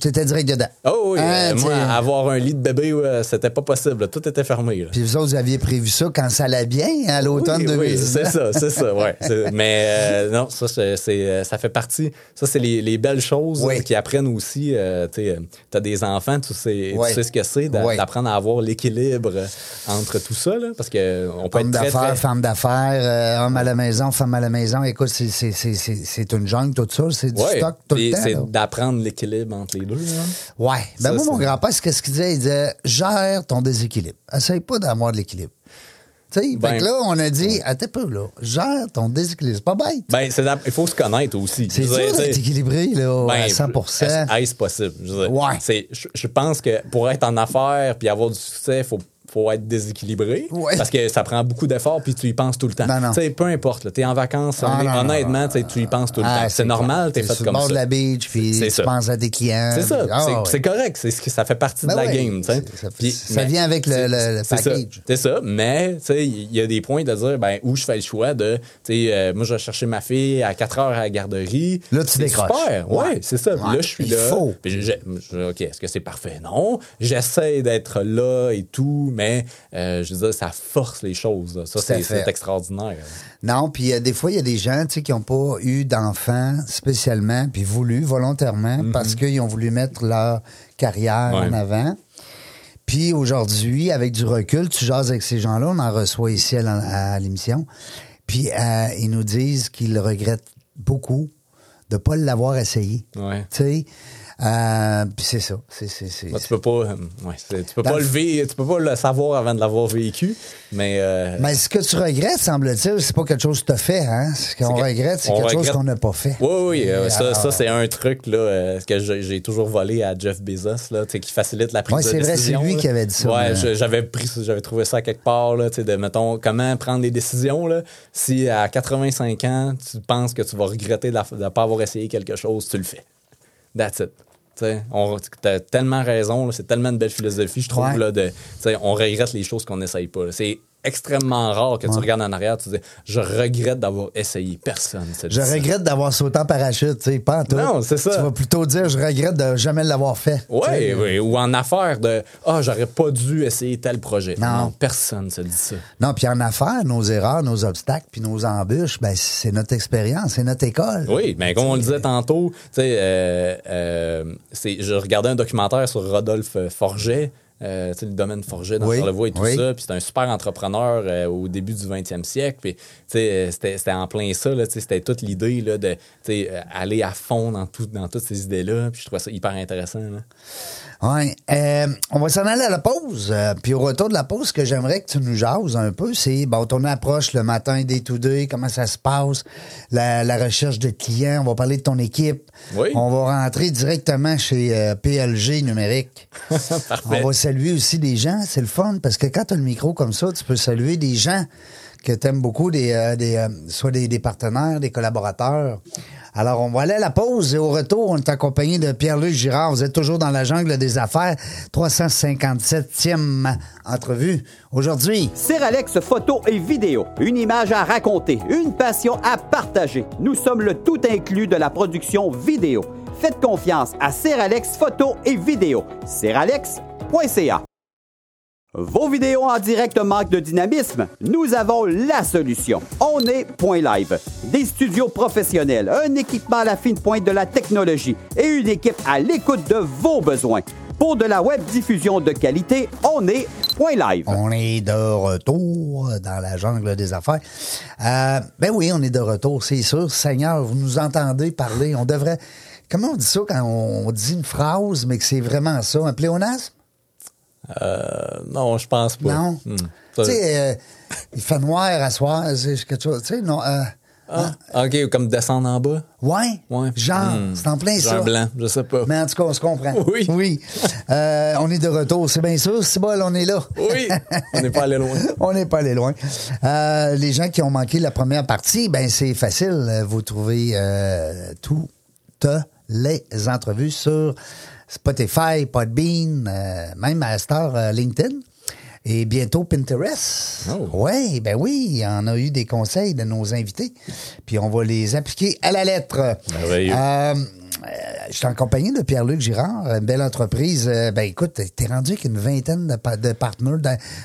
t'étais direct dedans. Oh oui, Hein, euh, moi, avoir un lit de bébé, ouais, c'était pas possible. là. Tout était fermé. Là. Puis vous autres, vous aviez prévu ça quand ça allait bien, à l'automne oui, oui, 2019. c'est ça, c'est ça, ouais. Mais euh, non, ça, c'est, euh, ça fait partie. Ça, c'est les, les belles choses Oui. euh, qui apprennent aussi. Euh, tu as des enfants, tu sais, tu Oui. sais ce que c'est d'a- Oui. d'apprendre à avoir l'équilibre euh, entre tout ça, là, parce que on peut Homme d'affaires, très... femme d'affaires, euh, homme à la maison, femme à la maison. Écoute, c'est, une jungle, tout ça. C'est du Ouais, stock tout le temps. c'est d'apprendre l'équilibre entre les deux. là. Ouais. Ben Ça, moi, mon grand-père, c'est qu'est-ce qu'il disait? Il disait, gère ton déséquilibre. Essaye pas d'avoir de l'équilibre. Tu sais, Ben, fait que là, on a dit, attends peu, là, gère ton déséquilibre. C'est pas bête. Ben, il faut se connaître aussi. c'est dur d'être t'sais, équilibré, là, à Ben, 100 Est-ce possible? Je, Ouais. je pense que pour être en affaires puis avoir du succès, il faut, faut être déséquilibré. Ouais. Parce que ça prend beaucoup d'efforts puis tu y penses tout le temps. Non, non. Peu importe. Tu es en vacances, Ah, non, honnêtement, tu y penses tout le Ah, temps. C'est normal, tu es T'es fait sur comme le bord ça. de la beach, puis tu ça. penses à tes clients. C'est ça. ah, c'est ouais. correct. C'est ce que ça fait partie Ben de la ouais. game. Ça- Puis- ça mais- vient avec le- le- package. C'est ça. Mais il y a des points de dire ben, où je fais le choix de. tu sais, euh, moi, je vais chercher ma fille à 4 heures à la garderie. Là, tu décroches. Super. Ouais, c'est ça. Là, je suis Il là. OK, est-ce que c'est parfait? Non. J'essaie d'être là et tout, mais euh, je veux dire, ça force les choses. là. Ça, c'est extraordinaire. Non, puis euh, des fois, il y a des gens tu sais, qui n'ont pas eu d'enfants spécialement, puis voulu volontairement, parce qu'ils ont voulu mettre leur carrière Mhm. Ouais. en avant. Puis aujourd'hui, avec du recul, tu jases avec ces gens-là, on en reçoit ici à, l'émission, puis euh, ils nous disent qu'ils regrettent beaucoup de ne pas l'avoir essayé. Ouais. Tu sais, euh, puis c'est ça. C'est, c'est, c'est- Moi, tu peux pas, euh, ouais, c'est- tu peux pas le- le vé- tu peux pas le savoir avant de l'avoir vécu, mais euh, Mais ce que tu regrettes, semble-t-il, c'est pas quelque chose que tu as fait. Hein? Ce qu'on regrette, c'est quelque chose qu'on n'a pas fait. Oui, oui, ça, alors- ça c'est un truc là, que j'ai j'ai toujours volé à Jeff Bezos, là, qui facilite la prise Ouais, de c'est vrai, décision. c'est lui là. qui avait dit ça, Ouais, je- j'avais pris, j'avais trouvé ça quelque part, là, de, mettons, comment prendre des décisions, là. Si à 85 ans, tu penses que tu vas regretter de ne pas avoir essayé quelque chose, tu le fais. That's it. On- T'as tellement raison, là, c'est tellement une belle philosophie, je trouve, Ouais. là, de, on regrette les choses qu'on n'essaye pas. là. C'est extrêmement rare que tu regardes en arrière, tu dis, je regrette d'avoir essayé. Personne. Je regrette d'avoir sauté en parachute, tu sais, pas en tout. Non, c'est ça. Tu vas plutôt dire, je regrette de jamais l'avoir fait. Oui, oui, ou en affaires de Ah, j'aurais pas dû essayer tel projet. Non. personne se dit ça. Non, puis en affaires, nos erreurs, nos obstacles, puis nos embûches, ben, c'est notre expérience, c'est notre école. Oui, mais comme on le disait tantôt, tu sais, euh, euh, c'est- je regardais un documentaire sur Rodolphe Forget. Euh, le domaine Forget dans Oui, Charlevoix et tout oui. ça. Puis c'est un super entrepreneur euh, au début du 20e siècle. Puis, euh, c'était c'était en plein ça. là, C'était toute l'idée là, de euh, aller à fond dans, tout, dans toutes ces idées-là. Puis je trouvais ça hyper intéressant. là. Ouais. On va s'en aller à la pause. Puis au retour de la pause, ce que j'aimerais que tu nous jases un peu, c'est bon, ton approche le matin des to day, comment ça se passe, la, la recherche de clients. On va parler de ton équipe. Oui. On va rentrer directement chez PLG numérique. Parfait. On va saluer aussi des gens, c'est le fun, parce que quand tu as le micro comme ça, tu peux saluer des gens que tu aimes beaucoup, des, euh, des, euh, soit des, des partenaires, des collaborateurs. Alors, on va aller à la pause et au retour, on est accompagné de Pierre-Luc Girard. Vous êtes toujours dans la jungle des affaires. 357e entrevue. Aujourd'hui, Seralex photo et vidéo, une image à raconter, une passion à partager. Nous sommes le tout inclus de la production vidéo. Faites confiance à Seralex photo et vidéo. Vos vidéos en direct manquent de dynamisme? Nous avons la solution. On est Point Live. Des studios professionnels, un équipement à la fine pointe de la technologie et une équipe à l'écoute de vos besoins. Pour de la web diffusion de qualité, on est Point Live. on est de retour dans la jungle des affaires. Euh, ben oui, on est de retour, c'est sûr. Seigneur, vous nous entendez parler. On devrait... Comment on dit ça quand on dit une phrase, mais que c'est vraiment ça? Un pléonasme? Euh, non, je pense pas. Non. Hmm. Tu sais, euh, il fait noir à soir, c'est quelque chose. Tu sais, non. euh, Ah, OK, comme descendre en bas. ouais. Ouais. Genre, Hmm. c'est en plein Genre ça. blanc, je sais pas. Mais en tout cas, on se comprend. Oui. Oui. On est de retour, c'est bien sûr. C'est bon, on est là. Oui, on n'est pas allé loin. on n'est pas allé loin. Les gens qui ont manqué la première partie, ben c'est facile. Vous trouvez toutes les entrevues sur Spotify, Podbean, euh, même à Star euh, LinkedIn. Et bientôt Pinterest. Oh. Oui, ben oui, on a eu des conseils de nos invités. Puis on va les appliquer à la lettre. Merveilleux. Euh, euh, je suis en compagnie de Pierre-Luc Girard, une belle entreprise. Euh, ben écoute, t'es rendu avec une vingtaine de, pa- de partenaires.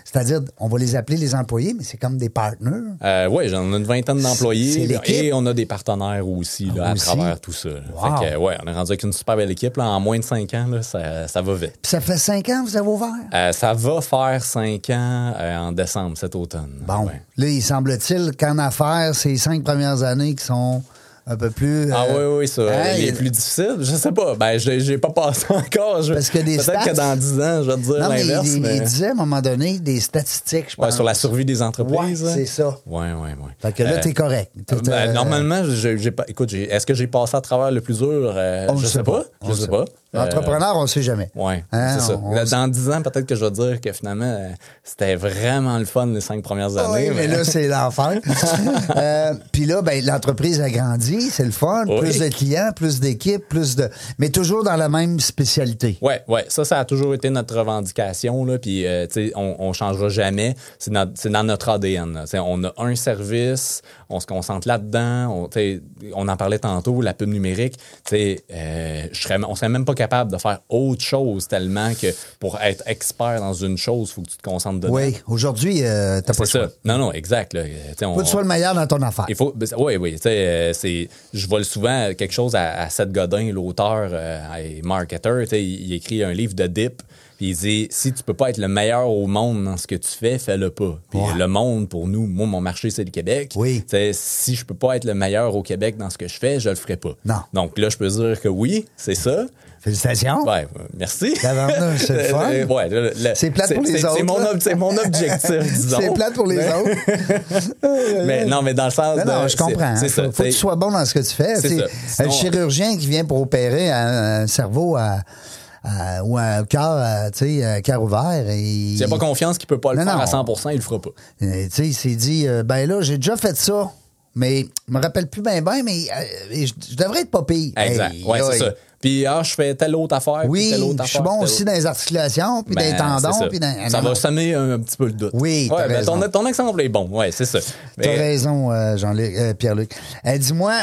C'est-à-dire, on va les appeler les employés, mais c'est comme des partenaires. Euh, oui, j'en ai une vingtaine d'employés. Et on a des partenaires aussi, là, Aussi? à travers tout ça. Wow. Fait que, ouais, on est rendu avec une super belle équipe. Là, en moins de cinq ans, là, ça, ça va vite. Puis ça fait cinq ans que vous avez ouvert? Euh, ça va faire cinq ans euh, en décembre cet automne. Bon, Ouais. là, il semble-t-il qu'en affaires, les cinq premières années qui sont un peu plus... Ah euh, oui, oui, ça. hein, les il- plus difficiles, je sais pas. Ben, j'ai pas passé encore. Je- Parce que des Peut-être stats- que dans 10 ans, je vais te dire l'inverse. il- mais- il disait à un moment donné des statistiques, je pense. Ouais, sur la survie des entreprises. là. c'est ça. Ouais, ouais, ouais. Fait que là, Euh, t'es correct. Ben, normalement, j'ai pas. Écoute, est-ce que j'ai passé à travers le plus dur? Euh, Je le sais pas. Je le sais pas. L'entrepreneur, on ne sait jamais. Oui, Hein, c'est ça. on- Dans 10 ans, peut-être que je vais dire que finalement, euh, c'était vraiment le fun les cinq premières années. Oui, mais là, c'est l'enfer. Euh, Puis là, ben, l'entreprise a grandi, c'est le fun. Oui. Plus de clients, plus d'équipes, plus de. Mais toujours dans la même spécialité. Ouais, ouais, ça, ça a toujours été notre revendication, là, puis, euh, tu sais, on, on changera jamais. C'est dans, notre ADN, On a un service, on se concentre là-dedans, on, en parlait tantôt, la pub numérique, tu sais, euh, on serait même pas capable de faire autre chose tellement que pour être expert dans une chose, il faut que tu te concentres dedans. Oui, aujourd'hui, euh, t'as pas ça. choix. Non, non, exact, là. On- Faut que tu sois le meilleur dans ton affaire. il faut. ben, Oui, oui. Tu sais, euh, c'est. Je vole souvent quelque chose à, à Seth Godin, l'auteur euh, et marketer. Il, il écrit un livre de dip. Puis il dit si tu peux pas être le meilleur au monde dans ce que tu fais, fais-le pas. Puis Ouais. le monde, pour nous, moi, mon marché, c'est le Québec. Oui. Tu sais, si je peux pas être le meilleur au Québec dans ce que je fais, je le ferai pas. Non. Donc là, je peux dire que oui, c'est ça. Félicitations. Ouais, merci. C'est le fun. Ouais, C'est plate pour les autres, C'est mon, ob- objectif, disons. C'est plate pour les Mais- autres. Mais non, mais dans le sens Non, non, de- je comprends. C'est Il ça. faut, faut que tu sois bon dans ce que tu fais. C'est un chirurgien qui vient pour opérer un, un cerveau à, à- ou un cœur, à, tu sais, un cœur ouvert. Et, S'il n'a pas confiance qu'il peut pas le Non, faire non. à 100% il le fera pas. Euh, tu sais, il s'est dit, euh, ben là, j'ai déjà fait ça, mais je me rappelle plus bien, bien, mais euh, je, je devrais être pas pire. Exact. Hey, ouais, c'est ça. Puis, ah, je fais telle autre affaire. Oui, telle autre je suis bon aussi dans les articulations, puis dans les Ben, tendons, puis dans... Ça va semer un, petit peu le doute. Oui, ouais, ben, ton, ton exemple est bon. Ouais, c'est ça. T'as raison, euh, Jean-Luc, euh, Pierre-Luc. Euh, Dis-moi,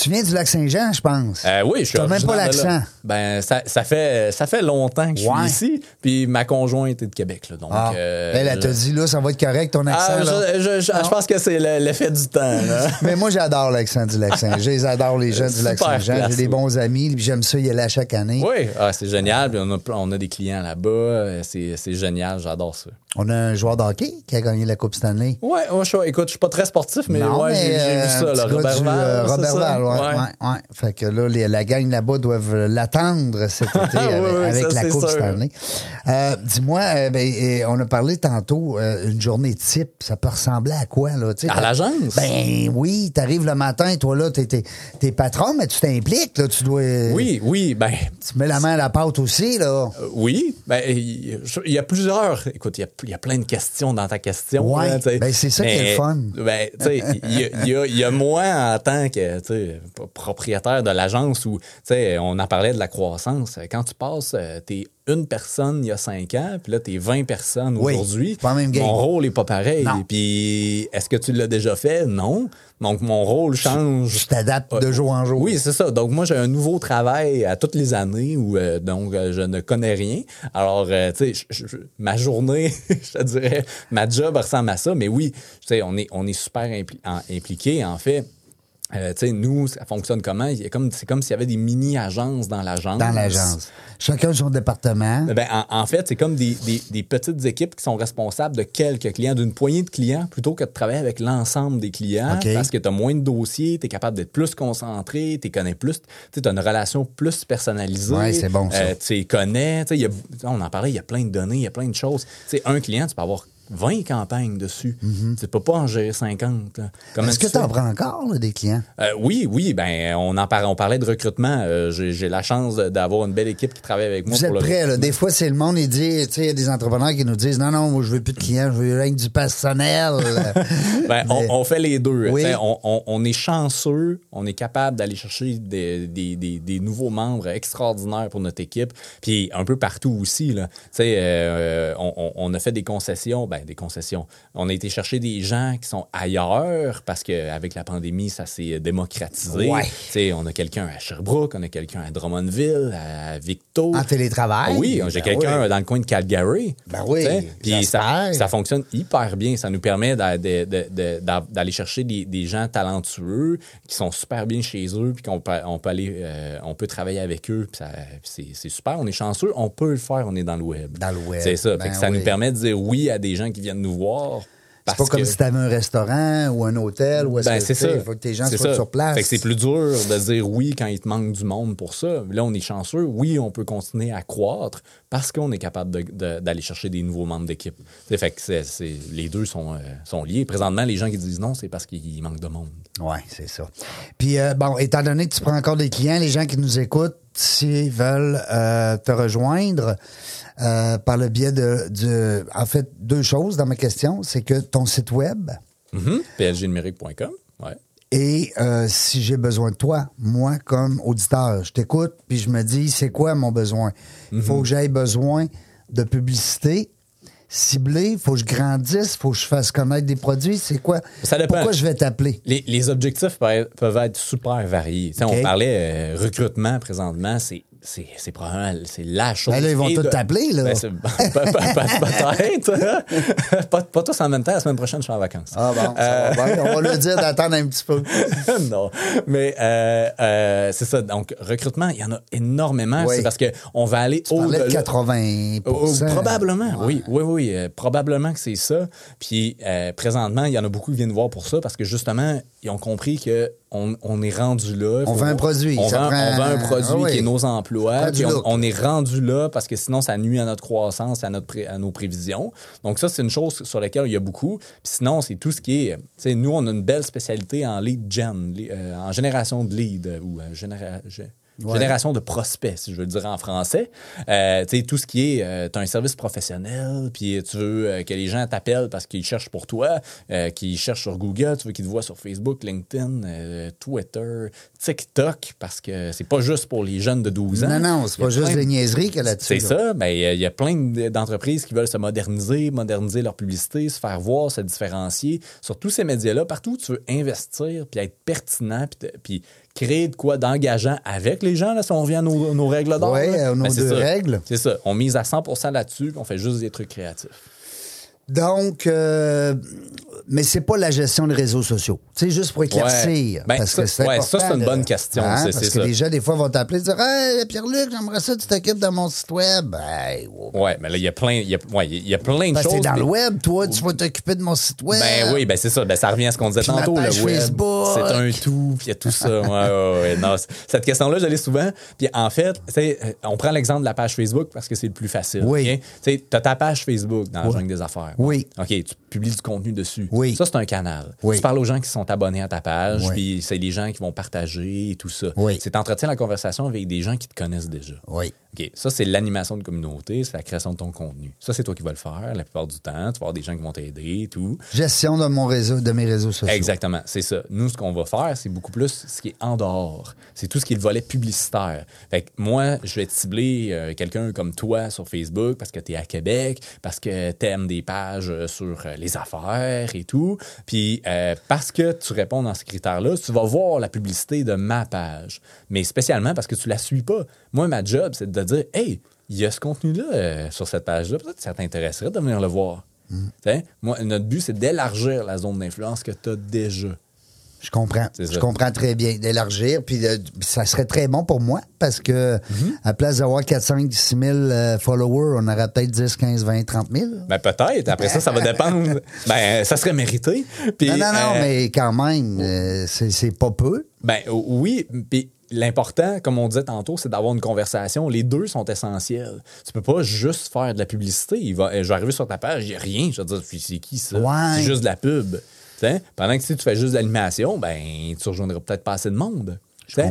tu viens du Lac-Saint-Jean, je pense. Oui, je suis T'as même pas l'accent. Ben, ça, ça, fait, ça fait longtemps que je Ouais. suis ici. Puis ma conjointe est de Québec. Là, donc, Ah. elle, elle je- t'a dit, là, ça va être correct, ton accent. Ah, là. je, je, je- pense que c'est le- l'effet du temps. là. Mais moi, j'adore l'accent du Lac-Saint-Jean. J'adore les gens du Lac-Saint-Jean. J'ai des oui. bons amis, puis j'aime ça y aller à chaque année. oui, ah, c'est génial. Puis on, a, on a des clients là-bas. Euh, C'est génial. J'adore ça. On a un joueur de hockey qui a gagné la Coupe Stanley. Ouais, ouais, je, écoute, je suis pas très sportif, mais ouais, j'ai mais, j'ai euh, vu ça, un là, Robert Val. euh, Robert ça? Val, ouais, Ouais. ouais. Fait que là, les- la gang là-bas doivent l'attendre cet été Oui, avec, oui, avec ça, la Coupe sûr. Stanley. Euh, Dis-moi, euh, ben, euh, on a parlé tantôt, euh, une journée type, ça peut ressembler à quoi? Là, Tu À l'agence? Ben oui, t'arrives le matin, toi là, t'es, t'es, t'es patron, mais tu t'impliques, tu dois... Oui, oui, ben, Tu mets la main à la pâte aussi, là. euh, oui. Ben, il y a plusieurs. Écoute, il y a, il y a plein de questions dans ta question. Sais. ben, c'est ça qui est le fun. Ben, tu sais, il y a, y moi en tant que propriétaire de l'agence où, tu sais, on en parlait de la croissance. Quand tu passes, euh, t'es une personne il y a cinq ans, puis là, t'es 20 personnes Oui, aujourd'hui. c'est pas la même game. Mon rôle est pas pareil. Non. Puis, est-ce que tu l'as déjà fait? Non. Donc, mon rôle change. Je t'adapte de jour en jour. Oui, c'est ça. Donc, moi, j'ai un nouveau travail à toutes les années où, euh, donc, euh, je ne connais rien. Alors, euh, tu sais, ma journée, je te dirais, ma job ressemble à ça. Mais oui, tu sais, on est, on est super impli- en- impliqués, en fait. Euh, tu sais, nous, ça fonctionne comment? Comme, c'est comme s'il y avait des mini-agences dans l'agence. Dans l'agence. Chacun son département. Ben, en, en fait, c'est comme des, des- des petites équipes qui sont responsables de quelques clients, d'une poignée de clients, plutôt que de travailler avec l'ensemble des clients, parce que tu as moins de dossiers, tu es capable d'être plus concentré, tu connais plus, tu as une relation plus personnalisée. Ouais, c'est bon, ça. Euh, tu connais. tu sais, il y a- on en parlait, il y a plein de données, il y a plein de choses. Un client, tu peux avoir 20 campagnes dessus. Tu peux pas en gérer 50. là. Comment Mm-hmm. Est-ce que tu tu en prends encore, là, des clients? Euh, oui, oui, ben on en par- on parlait de recrutement. Euh, J'ai la chance d'avoir une belle équipe qui travaille avec moi Vous êtes pour le prêts, là? Des fois, c'est le monde, il dit, tu sais, il y a des entrepreneurs qui nous disent, non, non, moi, je veux plus de clients, je veux rien que du personnel. Ben, on, Mais- on fait les deux. Oui. On, on- on est chanceux, on est capable d'aller chercher des, des- des- des nouveaux membres extraordinaires pour notre équipe, puis un peu partout aussi. Là. T'sais, euh, on, on- on a fait des concessions, ben des concessions. On a été chercher des gens qui sont ailleurs parce qu'avec la pandémie, ça s'est démocratisé. Ouais. T'sais, on a quelqu'un à Sherbrooke, on a quelqu'un à Drummondville, à Victo. en télétravail? Ah oui, j'ai Ben quelqu'un oui. dans le coin de Calgary. Ben oui, Puis ça, fonctionne hyper bien. Ça nous permet d'aller chercher des, des gens talentueux qui sont super bien chez eux, puis qu'on peut, on peut aller, euh, on peut travailler avec eux. C'est super. On est chanceux. On peut le faire. On est dans le web. Dans le web. C'est ça. Ben que ça oui. nous permet de dire oui à des gens qui viennent nous voir. C'est pas comme si t'avais un restaurant ou un hôtel ou est-ce ben, que, c'est tu ça. Il faut que tes gens soient ça. sur place. C'est plus dur de dire oui quand il te manque du monde pour ça. Là, on est chanceux. Oui, on peut continuer à croître parce qu'on est capable de- de- d'aller chercher des nouveaux membres d'équipe. Fait que les deux sont, euh, sont liés. Présentement, les gens qui disent non, c'est parce qu'il manque de monde. Oui, c'est ça. Puis, euh, bon, étant donné que tu prends encore des clients, les gens qui nous écoutent, s'ils veulent euh, te rejoindre par le biais de, de... En fait, deux choses dans ma question. C'est que ton site web Mhm. plgnumérique.com. Ouais. Et euh, si j'ai besoin de toi, moi, comme auditeur, je t'écoute, puis je me dis, c'est quoi mon besoin? Il Mhm. faut que j'aille besoin de publicité ciblée, il faut que je grandisse, il faut que je fasse connaître des produits. C'est quoi? Ça dépend. Pourquoi je vais t'appeler? Les, les objectifs peuvent être super variés. On parlait euh, recrutement présentement, c'est c'est c'est probablement c'est la chose. Ben là, ils vont tous de- t'appeler, là. Ben, Peut-être. pas, pas tous en même temps. La semaine prochaine, je suis en vacances. Ah bon, ça va bien. On va lui dire d'attendre un petit peu. non, mais euh, euh, c'est ça. Donc, recrutement, il y en a énormément. Oui. C'est parce qu'on va aller Tu parlais de au-delà. 80 Oh, oh, probablement, oui, oui, oui, euh, probablement que c'est ça. Puis euh, présentement, il y en a beaucoup qui viennent voir pour ça parce que justement, ils ont compris que on, on est rendu là. On veut un produit, On, vend, prend- on vend un produit Ah oui. qui est nos emplois. Puis on, est rendu là parce que sinon, ça nuit à notre croissance, à, notre pré- à nos prévisions. Donc ça, c'est une chose sur laquelle il y a beaucoup. Puis sinon, c'est tout ce qui est... Tu sais, nous, on a une belle spécialité en lead gen, euh, en génération de lead ou euh, généra- gé- Génération de prospects, si je veux dire en français. Euh, tu sais, tout ce qui est, tu as un service professionnel, puis tu veux euh, que les gens t'appellent parce qu'ils cherchent pour toi, euh, qu'ils cherchent sur Google, tu veux qu'ils te voient sur Facebook, LinkedIn, euh, Twitter, TikTok, parce que c'est pas juste pour les jeunes de 12 ans. Non, non, c'est pas juste de- des niaiseries qu'il y a là-dessus. c'est ça. Ben, il y a- plein d'entreprises qui veulent se moderniser, moderniser leur publicité, se faire voir, se différencier. Sur tous ces médias-là, partout où tu veux investir, puis être pertinent, puis créer de quoi d'engageant avec les gens, là, si on revient à nos, nos règles d'or. Là. à nos Ben, c'est deux ça. règles. C'est ça. On mise à 100% là-dessus, on fait juste des trucs créatifs. Donc, euh, mais c'est pas la gestion des réseaux sociaux. Sais, juste pour éclaircir. Ouais. Ben, parce ça- que c'est ouais, ça, c'est une bonne question, Hein, c'est- Parce c'est que ça. les gens, des fois, vont t'appeler et dire Hey, Pierre-Luc, j'aimerais ça que tu t'occupes de mon site web. Hey, wow. Ouais, mais là, il y a plein, il y a, ouais, il y a plein de Parce que choses. c'est dans mais- le web, toi, tu vas t'occuper de mon site web. Ben oui, ben c'est ça. Ben ça revient à ce qu'on disait Puis tantôt. le web, Facebook. c'est un tout, puis il y a tout ça. Ouais. Non, cette question-là, je l'ai souvent. Puis en fait, tu sais, on prend l'exemple de la page Facebook parce que c'est le plus facile. Oui. Tu as ta page Facebook dans la jungle des affaires. Oui. OK, tu publies du contenu dessus. Oui. Ça, c'est un canal. Oui. Tu parles aux gens qui sont abonnés à ta page, Oui. puis c'est les gens qui vont partager et tout ça. Oui. C'est entretenir la conversation avec des gens qui te connaissent déjà. Oui. OK, ça, c'est l'animation de communauté, c'est la création de ton contenu. Ça, c'est toi qui vas le faire la plupart du temps. Tu vas avoir des gens qui vont t'aider et tout. Gestion de mon réseau, de mes réseaux sociaux. Exactement, c'est ça. Nous, ce qu'on va faire, c'est beaucoup plus ce qui est en dehors. C'est tout ce qui est le volet publicitaire. Fait que moi, je vais cibler euh, quelqu'un comme toi sur Facebook parce que tu es à Québec, parce que tu aimes des pages euh, sur euh, les affaires et tout. Puis euh, parce que tu réponds dans ces critères-là, tu vas voir la publicité de ma page. Mais spécialement parce que tu la suis pas. Moi, ma job, c'est de dire, hey, il y a ce contenu-là euh, sur cette page-là. Peut-être que ça t'intéresserait de venir le voir. T'sais, Moi, notre but, c'est d'élargir la zone d'influence que tu as déjà. Je comprends. Je comprends très bien d'élargir. Puis ça serait très bon pour moi parce que Mhm. à place d'avoir 4, 5, 6 000 euh, followers, on aurait peut-être 10, 15, 20, 30 000. Ben peut-être. Après ça, ça va dépendre. Ben, ça serait mérité. Puis, non, non, non, euh, mais quand même, euh, c'est pas peu. Ben oui, puis l'important, comme on disait tantôt, c'est d'avoir une conversation. Les deux sont essentiels. Tu peux pas juste faire de la publicité. Il va, euh, je vais arriver sur ta page, il n'y a rien. Je vais te dire, c'est qui ça? Ouais. C'est juste de la pub. T'sais? Pendant que si tu fais juste de l'animation, ben tu rejoindras peut-être pas assez de monde. C'est un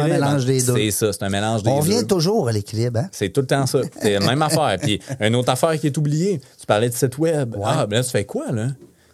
un mélange des deux. C'est ça, c'est un mélange des On deux. vient toujours à l'équilibre, hein? C'est tout le temps ça. C'est la même affaire. Puis une autre affaire qui est oubliée. Tu parlais de site web. Ah, ben là, tu fais quoi, là?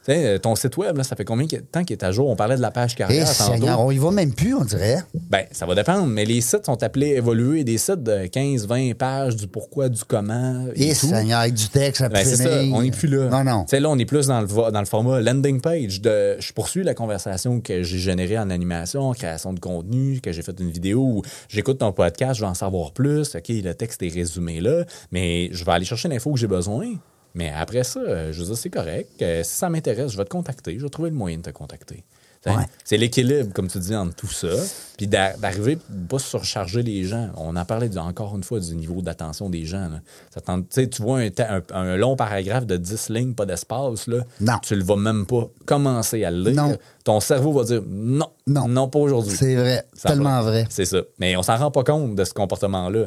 Sais, ton site web, là, ça fait combien de temps qu'il est à jour? On parlait de la page Eh, carrière. Seigneur, on y va même plus, on dirait. Ben, ça va dépendre, mais les sites sont appelés évoluer. Des sites de 15, 20 pages du pourquoi, du comment. Et, Et tout. Seigneur, avec du texte à Ben, c'est ça, on n'est plus là. Non, non. Sais, là, on est plus dans le, dans le format landing page. De, je poursuis la conversation que j'ai générée en animation, en création de contenu, que j'ai fait une vidéo où j'écoute ton podcast, je veux en savoir plus. OK, le texte est résumé là, mais je vais aller chercher l'info que j'ai besoin. Mais après ça, euh, je veux dire, c'est correct. Euh, si ça m'intéresse, je vais te contacter. Je vais trouver le moyen de te contacter. Ouais. C'est l'équilibre, comme tu dis, entre tout ça. Puis d'a- d'arriver, pas surcharger les gens. On en parlait encore une fois du niveau d'attention des gens. là. Ça tente- tu vois un, ta- un- un long paragraphe de 10 lignes, pas d'espace. là. Non. Tu le vas même pas commencer à le lire. Non. Ton cerveau va dire non, Non. non, pas aujourd'hui. C'est vrai, Ça tellement vrai. C'est ça. Mais on s'en rend pas compte de ce comportement-là.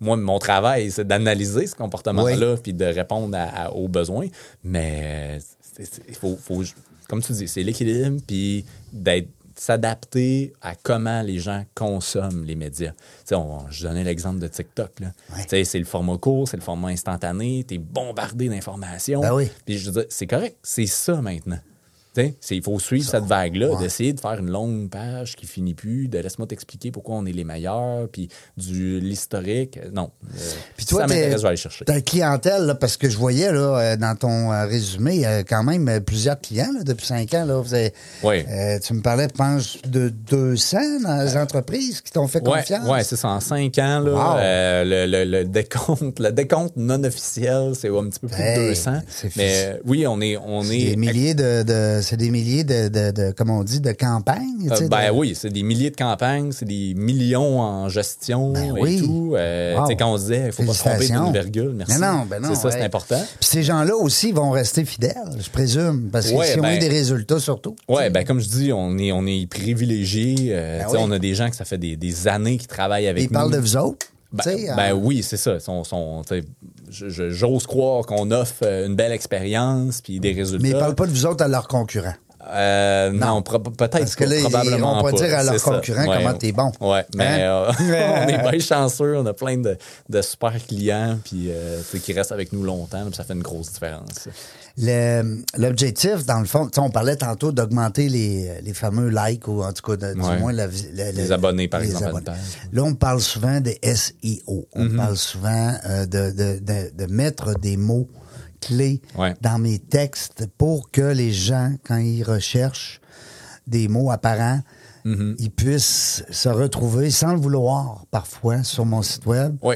Moi, mon travail, c'est d'analyser ce comportement-là puis de répondre à- à- aux besoins. Mais il faut, faut- comme tu dis, c'est l'équilibre puis d'être s'adapter à comment les gens consomment les médias. Sais, on- je donnais l'exemple de TikTok. là. Ouais. C'est le format court, c'est le format instantané, tu es bombardé d'informations. Ben oui. Puis je veux dire, c'est correct, c'est ça maintenant. Il faut suivre cette vague-là, Ouais. d'essayer de faire une longue page qui finit plus, de laisse-moi t'expliquer pourquoi on est les meilleurs, puis du l'historique. Non. Euh, Puis toi, ça m'intéresse, je vais aller chercher. ta clientèle, là, parce que je voyais là, euh, dans ton euh, résumé, il y a quand même euh, plusieurs clients là, depuis cinq ans. Là, Vous avez- Oui. euh, tu me parlais, je pense, de 200 dans les entreprises qui t'ont fait Ouais, confiance. ouais, c'est ça. En cinq ans, là, Wow. euh, le, le- le décompte, le décompte non officiel, c'est un petit peu plus Hey, de 200. c'est Mais euh, oui, on est, on est. des milliers de, de- c'est des milliers de, de, de- comment on dit, de campagnes. Euh, ben de- oui, c'est des milliers de campagnes, c'est des millions en gestion Ben et oui. tout. Euh, Wow. quand on se disait, il faut pas se tromper d'une virgule, merci. Mais non, ben non, C'est ça, ouais. c'est important. Puis ces gens-là aussi vont rester fidèles, je présume, parce qu'ils Ouais, ont eu ben- des résultats surtout. Ouais, ben comme je dis, on est, on est privilégiés. euh, Ben oui. On a des gens que ça fait des, des années qui travaillent avec Ils nous. parlent de vous autres. Ben, ben euh, oui, c'est ça. Son, son, J'ose croire qu'on offre euh, une belle expérience puis des résultats. mais ils parlent pas de vous autres à leurs concurrents. Euh, non, peut-être Parce que là, probablement ils vont pas dire à leurs concurrents Ouais. comment t'es bon. Ouais, mais Hein? euh, on est bien chanceux, on a plein de, de super clients puis euh, qui restent avec nous longtemps, puis ça fait une grosse différence. L'objectif, dans le fond, on parlait tantôt d'augmenter les, les fameux likes ou en tout cas, de- du Ouais. moins la Les le- abonnés, par les exemple, abonnés. Là, on parle souvent de SEO. On Mm-hmm. parle souvent euh, de, de mettre des mots clés Ouais. dans mes textes pour que les gens, quand ils recherchent des mots apparents, Mm-hmm. ils puissent se retrouver sans le vouloir parfois sur mon site web. Oui.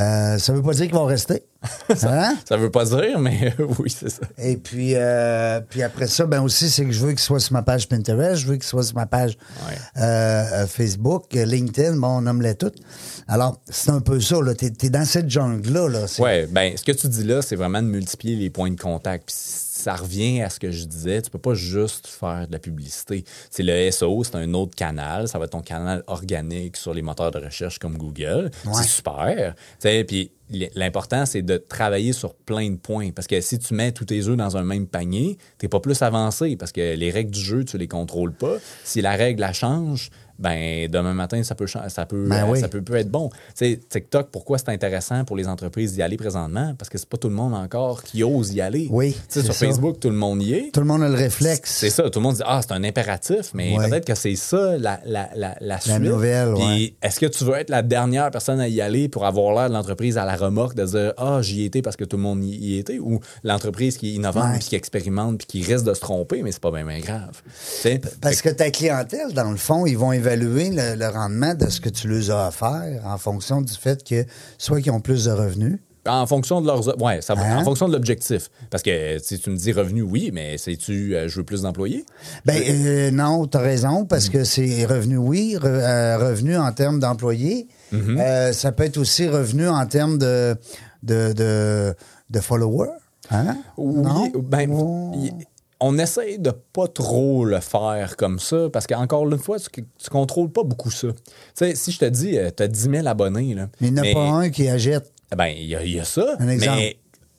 Euh, ça veut pas dire qu'ils vont rester. Hein? Ça veut pas dire, mais oui, c'est ça. Et puis, euh, puis après ça, ben aussi, c'est que je veux qu'il soit sur ma page Pinterest, je veux qu'il soit sur ma page Ouais. euh, euh, Facebook, LinkedIn, bon, on nomme les toutes. Alors, c'est un peu ça, là. T'es, dans cette jungle-là, là. Ouais, ben ce que tu dis là, c'est vraiment de multiplier les points de contact. Puis ça revient à ce que je disais, tu peux pas juste faire de la publicité. C'est le SEO, c'est un autre canal, ça va être ton canal organique sur les moteurs de recherche comme Google. Ouais. C'est super. Puis l'important c'est de travailler sur plein de points parce que si tu mets tous tes œufs dans un même panier, t'es pas plus avancé parce que les règles du jeu, tu les contrôles pas. Si la règle la change, ben demain matin ça peut ça peut Ben oui. ça peut, peut être bon. Tu sais TikTok pourquoi c'est intéressant pour les entreprises d'y aller présentement? Parce que c'est pas tout le monde encore qui ose y aller. Oui, sur ça. Facebook tout le monde y est. Tout le monde a le réflexe. C'est ça, tout le monde dit Ah, c'est un impératif, mais peut-être que c'est ça la, la, la, la suite. nouvelle, Puis ouais. est-ce que tu veux être la dernière personne à y aller pour avoir l'air de l'entreprise à la remorque de dire Ah, j'y étais parce que tout le monde y, était ou l'entreprise qui est innovante, Ouais. puis qui expérimente, puis qui risque de se tromper, mais c'est pas bien, bien grave. Parce que ta clientèle, dans le fond, ils vont évaluer le, le rendement de ce que tu leur as offert en fonction du fait que soit qu'ils ont plus de revenus. En fonction de leurs. Ouais, ça va. Hein? En fonction de l'objectif. Parce que si tu me dis revenu, oui, mais c'est-tu euh, je veux plus d'employés? Ben euh, non, tu as raison, parce que c'est revenu, oui, re- euh, revenu en termes d'employés. Mm-hmm. Ça peut être aussi revenu en termes de, de, de, de followers. Hein? Oui, Non? ben, Oh. y- on essaye de pas trop le faire comme ça parce qu'encore une fois, tu, tu contrôles pas beaucoup ça. Tu sais, si je te dis, tu as 10 000 abonnés, là, Mais il n'y en a mais- pas un qui agite. Ben, il y, a- il y a ça. Un exemple. Mais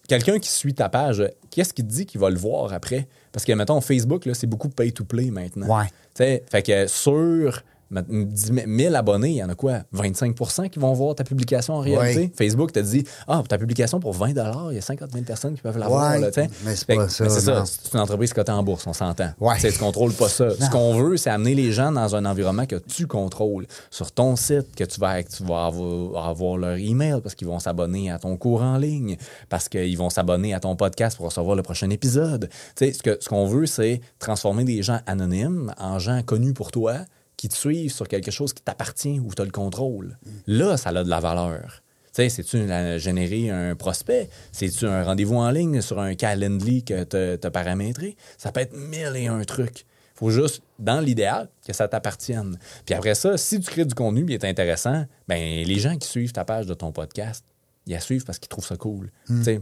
quelqu'un qui suit ta page, qu'est-ce qui te dit qu'il va le voir après? Parce que, mettons, Facebook, là, c'est beaucoup pay-to-play maintenant. Ouais. Tu sais, fait que sur ma- 10 000 abonnés, il y en a quoi? 25% qui vont voir ta publication en réalité? Ouais. Facebook te dit, ah, ta publication pour 20 il y a 50 000 personnes qui peuvent la voir. Ouais, là, mais c'est pas que- ça, C'est ça. C'est une entreprise cotée en bourse, on s'entend. Ouais. Tu tu contrôles pas ça. Ce qu'on veut, c'est amener les gens dans un environnement que tu contrôles. Sur ton site, que tu vas, que tu vas avoir, avoir leur email parce qu'ils vont s'abonner à ton cours en ligne, parce qu'ils vont s'abonner à ton podcast pour recevoir le prochain épisode. Tu sais, ce que- ce qu'on veut, c'est transformer des gens anonymes en gens connus pour toi qui te suivent sur quelque chose qui t'appartient ou tu as le contrôle. Là, ça a de la valeur. Tu sais, c'est-tu générer un prospect? C'est-tu un rendez-vous en ligne sur un Calendly que tu as paramétré? Ça peut être mille et un trucs. faut juste, dans l'idéal, que ça t'appartienne. Puis après ça, si tu crées du contenu qui est intéressant, ben les gens qui suivent ta page de ton podcast, ils la suivent parce qu'ils trouvent ça cool. Tu sais.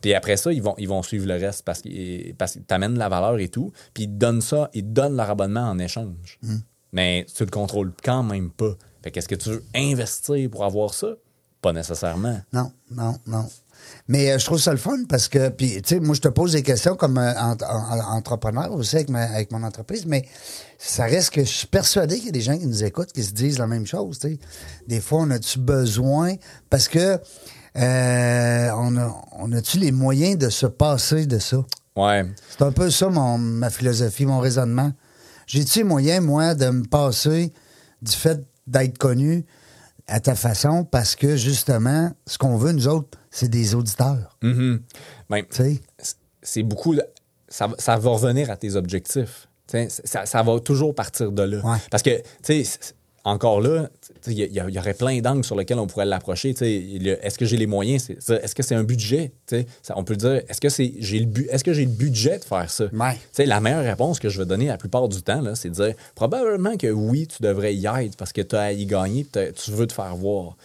Puis après ça, ils vont, ils vont suivre le reste parce qu'ils parce t'amènent la valeur et tout. Puis ils te donnent ça, ils te donnent leur abonnement en échange. Mais tu le contrôles quand même pas. Fait qu'est-ce que tu veux investir pour avoir ça? Pas nécessairement. Non, non, non. Mais euh, je trouve ça le fun parce que, puis, tu sais, moi, je te pose des questions comme euh, en- en- entrepreneur aussi avec, ma- avec mon entreprise, mais ça reste que je suis persuadé qu'il y a des gens qui nous écoutent qui se disent la même chose, tu sais. Des fois, on a-tu besoin, parce que, euh, on a, on a-tu les moyens de se passer de ça? Ouais. C'est un peu ça, mon, ma philosophie, mon raisonnement. J'ai-tu les moyens, moi, de me passer du fait d'être connu à ta façon? Parce que, justement, ce qu'on veut, nous autres, c'est des auditeurs. Ben, Tu sais? c- c'est beaucoup. ça, va- ça va revenir à tes objectifs. Ça, ça va toujours partir de là. Ouais. Parce que, tu sais, encore là, il y, aurait plein d'angles sur lesquels on pourrait l'approcher. Est-ce que j'ai les moyens? Est-ce que c'est un budget? Ça, on peut dire, est-ce que c'est j'ai le bu- est-ce que j'ai le budget de faire ça? Ouais. La meilleure réponse que je vais donner la plupart du temps, c'est de dire probablement que oui, tu devrais y être parce que tu as à y gagner, tu veux te faire voir.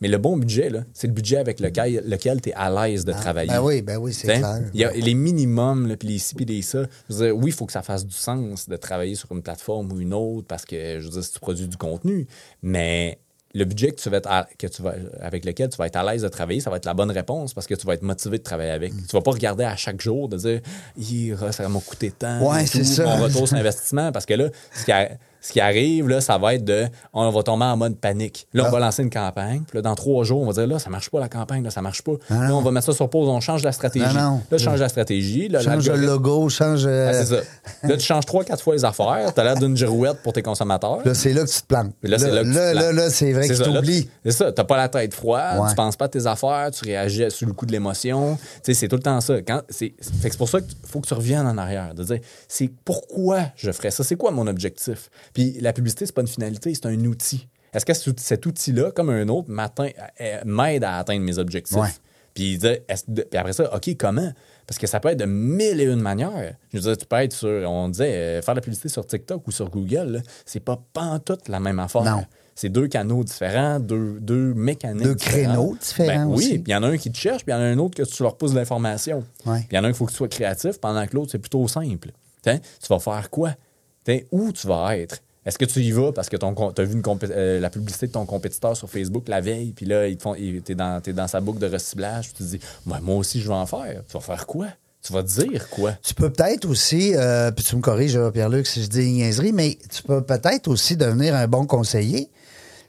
Mais le bon budget, c'est le budget avec lequel, lequel tu es à l'aise de travailler. Ben oui, ben oui, c'est clair. Il y a les minimums, là, puis les ci, puis les ça. Je veux dire, oui, il faut que ça fasse du sens de travailler sur une plateforme ou une autre parce que, je veux dire, si tu produis du contenu, mais le budget que tu vas être à- que tu vas, avec lequel tu vas être à l'aise de travailler, ça va être la bonne réponse parce que tu vas être motivé de travailler avec. Mm. Tu vas pas regarder à chaque jour de dire, ça m'a coûté tant, Ouais, tout, ça. mon retour sur investissement, parce que là, ce qui, a- ce qui arrive, là, ça va être de, on va tomber en mode panique. Là, on Ah. va lancer une campagne, puis là, dans trois jours, on va dire, là, ça marche pas la campagne, là, ça marche pas. Ah là, on va mettre ça sur pause, on change la stratégie. Ah non. Là, tu changes la stratégie. Là, Change le logo, change. euh, Ah, c'est ça. Là, tu changes trois, quatre fois les affaires. Tu as l'air d'une girouette pour tes consommateurs. Là, c'est là que tu te plantes. Puis là, c'est là, que tu te là, là, là, c'est vrai que tu t'oublies. tu- C'est ça. T'as pas la tête froide, Ouais. tu penses pas à tes affaires, tu réagis sous le coup de l'émotion. Tu sais, c'est tout le temps ça. Quand, c'est, fait que c'est pour ça qu'il faut que tu reviennes en arrière, de dire, c'est pourquoi je ferais ça? C'est quoi mon objectif? Puis la publicité, c'est pas une finalité, c'est un outil. Est-ce que ce- cet outil-là, comme un autre, euh, m'aide à atteindre mes objectifs? Ouais. Puis, dire, après ça, OK, comment? Parce que ça peut être de mille et une manières. Je veux dire, tu peux être sur, on disait, euh, faire la publicité sur TikTok ou sur Google, c'est pas pantoute la même affaire. Non. C'est deux canaux différents, deux, deux mécaniques Deux créneaux différents Ben aussi. Oui, puis il y en a un qui te cherche, puis il y en a un autre que tu leur poses de l'information. Ouais. Puis il y en a un qu'il faut que tu sois créatif, pendant que l'autre, c'est plutôt simple. T'sais, tu vas faire quoi? T'sais, où tu vas être? Est-ce que tu y vas parce que tu as vu euh, la publicité de ton compétiteur sur Facebook la veille, puis là, ils te font, t'es, dans, t'es dans sa boucle de recyclage, puis tu te dis, Ouais, moi aussi, je vais en faire. Tu vas faire quoi? Tu vas dire quoi? Tu peux peut-être aussi, euh, puis tu me corriges, Pierre-Luc, si je dis une niaiserie, mais tu peux peut-être aussi devenir un bon conseiller.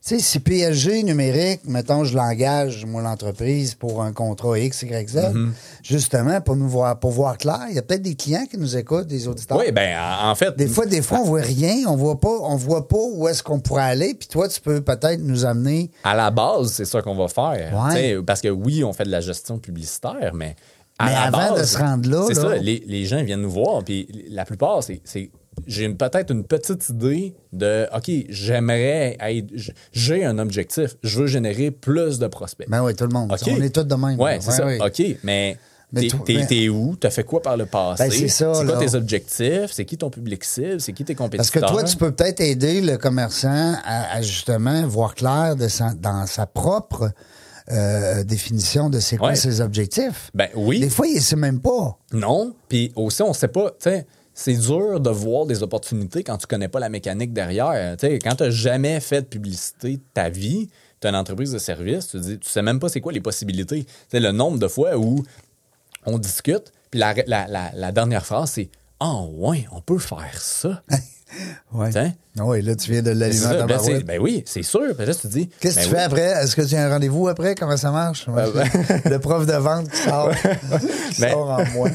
Tu sais, si PSG numérique, mettons, je l'engage, moi, l'entreprise, pour un contrat X, Y, Z, Mm-hmm. justement, pour nous voir, pour voir clair, il y a peut-être des clients qui nous écoutent, des auditeurs. Oui, ben en fait. Des fois, des fois, on voit rien, on voit pas, on voit pas où est-ce qu'on pourrait aller, puis toi, tu peux peut-être nous amener. À la base, c'est ça qu'on va faire. Ouais. Parce que oui, on fait de la gestion publicitaire, mais. À Mais la avant base, de se rendre là, C'est ça, les, les gens viennent nous voir, puis la plupart, c'est. J'ai peut-être une petite idée de OK, j'aimerais. J'ai un objectif. Je veux générer plus de prospects. Ben oui, tout le monde. OK. On est tous de même. Ouais, c'est ça. ouais. OK, mais. T'es, mais- où? T'as fait quoi par le passé? Ben, c'est ça, quoi là. tes objectifs? C'est qui ton public cible? C'est qui tes Parce compétiteurs? que toi, tu peux peut-être aider le commerçant à, à justement voir clair de sa- dans sa propre euh, définition de c'est quoi Ouais. ses objectifs. Ben oui. Des fois, il ne sait même pas. Non. Puis aussi, on sait pas, tu sais, c'est dur de voir des opportunités quand tu connais pas la mécanique derrière. Quand tu n'as jamais fait de publicité de ta vie, tu as une entreprise de service, tu dis, tu sais même pas c'est quoi les possibilités. Tu sais, le nombre de fois où on discute, puis la, la, la, la dernière phrase, c'est Ah, ouais, on peut faire ça. Ouais. T'sais? Oui, là, tu viens de C'est l'aliment ça. à Ben, ben oui, c'est sûr. Puis là, tu dis. Qu'est-ce que ben tu oui. fais après? Est-ce que tu as un rendez-vous après? Comment ça marche? ben. le prof de vente qui sort, qui Ben. sort en moi.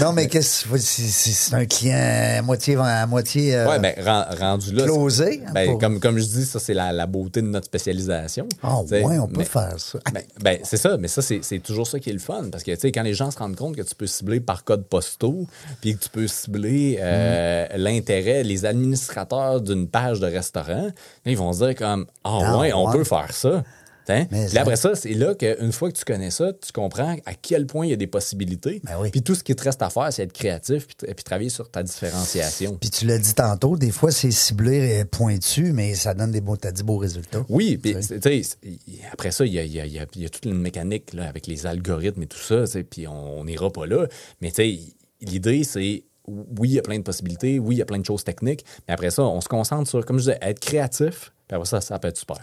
Non, mais qu'est-ce que c'est un client à moitié, à moitié euh, Ouais, ben, ren- rendu là. closé? ben, pour- comme, comme je dis, ça, c'est la, la beauté de notre spécialisation. Ah, T'sais, ouais, on peut faire ça. Ben, ben, c'est ça, mais ça, c'est c'est toujours ça qui est le fun. Parce que, tu sais, quand les gens se rendent compte que tu peux cibler par code postaux, puis que tu peux cibler euh, Mm. l'intérêt, les administrateurs d'une page de restaurant, ils vont se dire comme, ah Ah, ouais, on ouais. peut faire ça. Hein? Mais ça- après ça, c'est là qu'une fois que tu connais ça, tu comprends à quel point il y a des possibilités. Ben oui. Puis tout ce qui te reste à faire, c'est être créatif puis, travailler sur ta différenciation. Puis tu l'as dit tantôt, des fois, c'est ciblé et pointu, mais ça donne des beaux, t'as dit beaux résultats. Oui, puis après ça, il y a, il y a- il y a- il y a toute une mécanique là, avec les algorithmes et tout ça, puis on n'ira pas là. Mais tu sais, l'idée, c'est oui, il y a plein de possibilités, oui, il y a plein de choses techniques, mais après ça, on se concentre sur, comme je disais, être créatif, puis après ça, ça peut être super.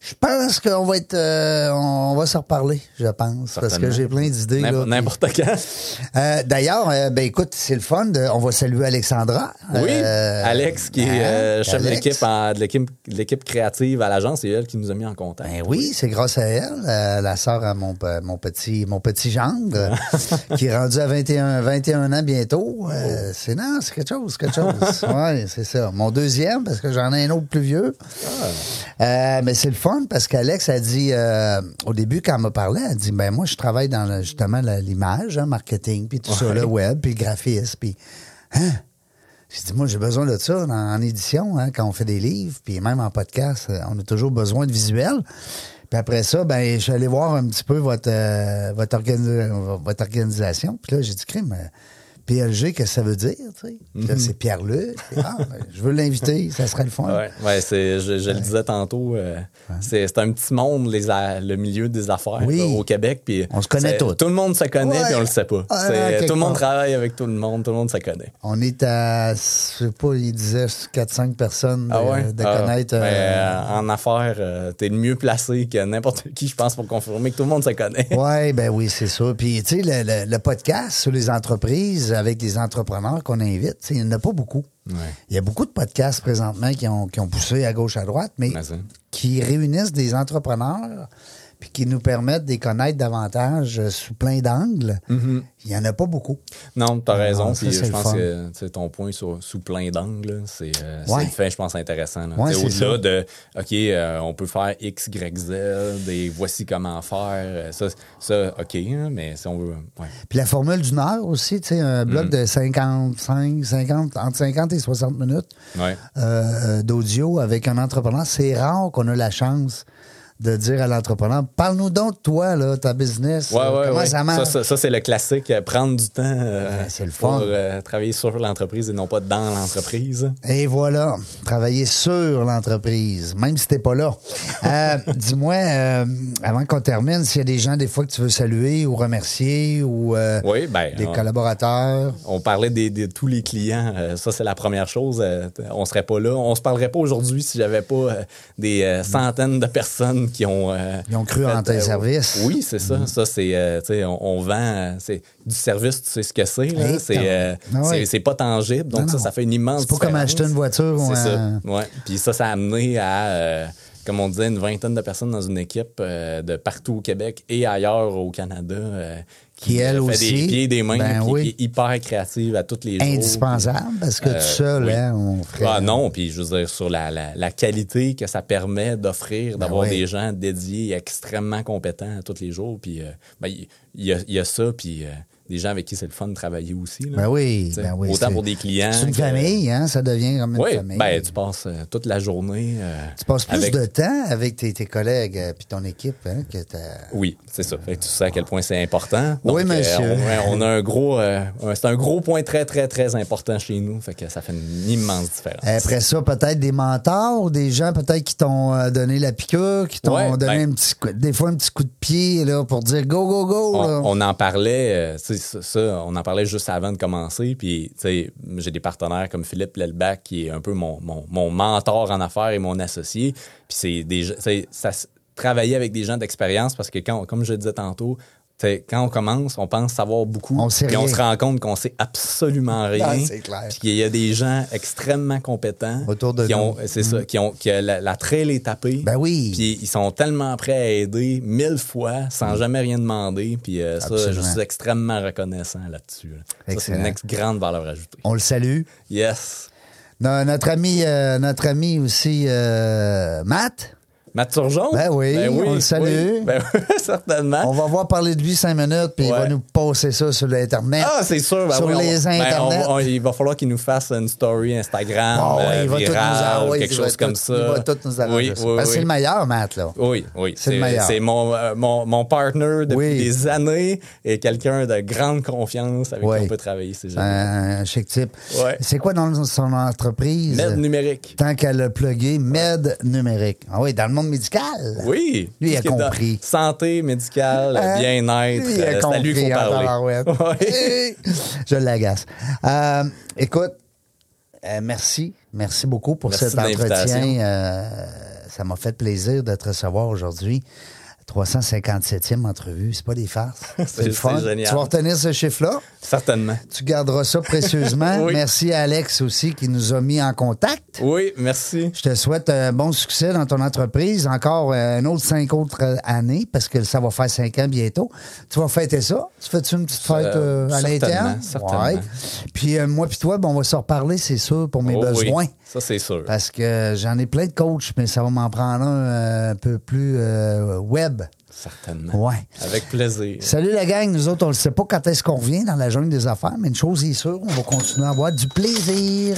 Je pense qu'on va être, euh, on va se reparler, je pense, parce que j'ai plein d'idées. N'importe quand. Euh, D'ailleurs, euh, ben écoute, c'est le fun. de- on va saluer Alexandra. Oui, Alex, qui est hein, chef de l'équipe en- de l'équipe de l'équipe créative à l'agence, c'est elle qui nous a mis en contact. Ben oui, c'est grâce à elle, la sœur à mon, mon petit mon petit gendre, qui est rendu à 21, 21 ans bientôt. Euh, c'est non, c'est quelque chose, quelque chose. ouais, c'est ça. Mon deuxième, parce que j'en ai un autre plus vieux. Euh, mais c'est le fun parce qu'Alex a dit euh, au début quand elle m'a parlé, elle a dit ben moi je travaille dans le- justement l'image, hein, marketing, puis tout ça, le web, puis le graphisme, puis hein? J'ai dit, moi, j'ai besoin de ça en édition, hein, quand on fait des livres, puis même en podcast, euh, on a toujours besoin de visuel. Puis après ça, ben, je suis allé voir un petit peu votre, euh, votre, organi- votre organisation. Puis là, j'ai dit, crime, euh, PLG, qu'est-ce que ça veut dire? tu sais? Là, c'est Pierre-Luc. Ah, ben, je veux l'inviter, ça serait le fun. Ouais, ouais c'est, je, je le disais tantôt, euh, c'est, c'est un petit monde, les le milieu des affaires Oui. là, au Québec. Puis On se connaît tous. Tout le monde se connaît, puis on le sait pas. Quelque tout le monde travaille avec tout le monde, tout le monde se connaît. On est à, je sais pas, il disait 4-5 personnes de, Ah de Ah, connaître. ben, euh, euh, en affaires, euh, t'es le mieux placé que n'importe qui, je pense, pour confirmer que tout le monde se connaît. Oui, ben oui, c'est ça. Puis, tu sais, le, le- le podcast sur les entreprises avec des entrepreneurs qu'on invite, il n'y en a pas beaucoup. Ouais. Il y a beaucoup de podcasts présentement qui ont, qui ont poussé à gauche, à droite, mais qui réunissent des entrepreneurs puis qui nous permettent de les connaître davantage euh, sous plein d'angles. Il n'y en a pas beaucoup. Non, Ah, raison. ça, Puis c'est je le pense fun. que tu ton point sur, sous plein d'angles, c'est euh, Ouais. le fait, je pense, intéressant. Ouais, Tu Au-delà de, OK, euh, on peut faire X, Y, Z, et voici comment faire. euh, Ça, ça OK, hein, mais si on veut. Ouais. Puis la formule d'une heure aussi, tu sais, un Mm. bloc de 55, 50, entre 50 et 60 minutes euh, euh, d'audio avec un entrepreneur. C'est rare qu'on a la chance de dire à l'entrepreneur, parle-nous donc de toi, là, ta business. Ouais, euh, ouais, comment ouais. ça marche? Ça, ça, c'est le classique, euh, prendre du temps euh, pour euh, travailler sur l'entreprise et non pas dans l'entreprise. Et voilà, travailler sur l'entreprise, même si t'es pas là. Dis-moi, avant qu'on termine, s'il y a des gens des fois que tu veux saluer ou remercier ou Oui, ben, des on- collaborateurs. On parlait des, de tous les clients. Ça, c'est la première chose. On serait pas là. On se parlerait pas aujourd'hui si j'avais pas des euh, centaines de personnes qui ont... euh, Ils ont cru en tes services. Oui, c'est ça. Mm-hmm. Ça, c'est... euh, tu sais, on, on vend... euh, c'est du service, tu sais ce que c'est. là. C'est euh, ah ouais. c'est- pas tangible. Donc, Non, ça, ça fait une immense C'est pas comme acheter une voiture ou C'est ça. Ouais. Puis ça, ça a amené à... comme on disait, une vingtaine de personnes dans une équipe euh, de partout au Québec et ailleurs au Canada euh, Qui, elle fait aussi, des pieds et des mains, ben oui. qui est hyper créative à tous les jours. Indispensable, parce que Euh, tout seul, oui. hein, on ferait... Ah non, puis je veux dire, sur la, la, la qualité que ça permet d'offrir, d'avoir Ben oui. des gens dédiés extrêmement compétents à tous les jours. Puis euh, ben, il il y, a, il y a ça, puis euh, des gens avec qui c'est le fun de travailler aussi. Là. Ben oui, ben oui. Autant pour des clients. C'est une que- famille, hein, ça devient comme une Oui, famille. ben tu passes euh, toute la journée. euh, tu passes plus avec- de temps avec tes, tes collègues et ton équipe hein, que. Oui, c'est ça. Fait que tu sais à quel point c'est important. Oui, Donc, euh, monsieur. on, on a un gros, euh, c'est un gros point très très très important chez nous. Fait que ça fait une immense différence. Après ça, peut-être des mentors, des gens peut-être qui t'ont euh, donné la piqûre, qui t'ont Ouais, donné ben- un petit coup, des fois un petit coup de pied là, pour dire go, go, go. là. on, on en parlait, euh, tu sais, ça, on en parlait juste avant de commencer. Puis, j'ai des partenaires comme Philippe Lelbach, qui est un peu mon, mentor en affaires et mon associé. Puis, c'est des, ça, travailler avec des gens d'expérience parce que, comme je disais tantôt, quand on commence, on pense savoir beaucoup. On sait puis on rien. se rend compte qu'on sait absolument rien. Ah, c'est clair. Puis qu'il y a des gens extrêmement compétents. Autour de qui nous. ont, C'est ça, qui ont, la, la trail est tapée. Ben oui. Puis ils sont tellement prêts à aider mille fois sans jamais rien demander. Puis euh, ça, je suis extrêmement reconnaissant là-dessus. là. Ça, c'est une grande valeur ajoutée. On le salue. Yes. No- notre ami, euh, notre ami aussi, euh, Matt? Matt Turgeon? Ben oui, on le salue. oui. Ben oui, certainement. On va voir parler de lui cinq minutes, puis il va nous passer ça sur l'Internet. Ah, c'est sûr. ben Sur oui, on- les ben, Internets. on- on- il va falloir qu'il nous fasse une story Instagram, ouais, euh, il va tout nous quelque il va chose comme tout- ça. Il va tout nous arranger. Oui, oui, c'est oui. le meilleur, Matt, là. Oui, oui. C'est le meilleur. C'est mon, euh, mon, mon partner depuis Oui. des années et quelqu'un de grande confiance avec Oui. qui on peut travailler. C'est. Un, un chic type. Ouais. C'est quoi dans son entreprise? Med numérique. Tant qu'elle a plugué, Med numérique. Ah oui, dans le monde médical. Oui. Lui, il a compris. Santé, médicale, Hein? bien-être. Lui, il a euh, lui compris en parler. Ouais. Je l'agace. Euh, écoute, euh, merci. Merci beaucoup pour Merci cet entretien. Ça m'a fait plaisir de te recevoir aujourd'hui. 357e entrevue, c'est pas des farces. C'est- fun. génial. Tu vas retenir ce chiffre-là? Certainement. Tu garderas ça précieusement. Oui. Merci à Alex aussi qui nous a mis en contact. Oui, merci. Je te souhaite un bon succès dans ton entreprise. Encore euh, un autre cinq autres euh, années parce que ça va faire cinq ans bientôt. Tu vas fêter ça? Tu fais-tu une petite fête euh, Euh, à certainement, l'interne? certainement. Puis euh, moi puis toi, ben, on va se reparler, c'est sûr, pour mes Oh oui, besoins. Ça, c'est sûr. Parce que j'en ai plein de coachs, mais ça va m'en prendre un euh, un peu plus euh, web. Certainement. Ouais. Avec plaisir. Salut la gang, nous autres, on ne sait pas quand est-ce qu'on revient dans la jungle des affaires, mais une chose est sûre, on va continuer à avoir du plaisir.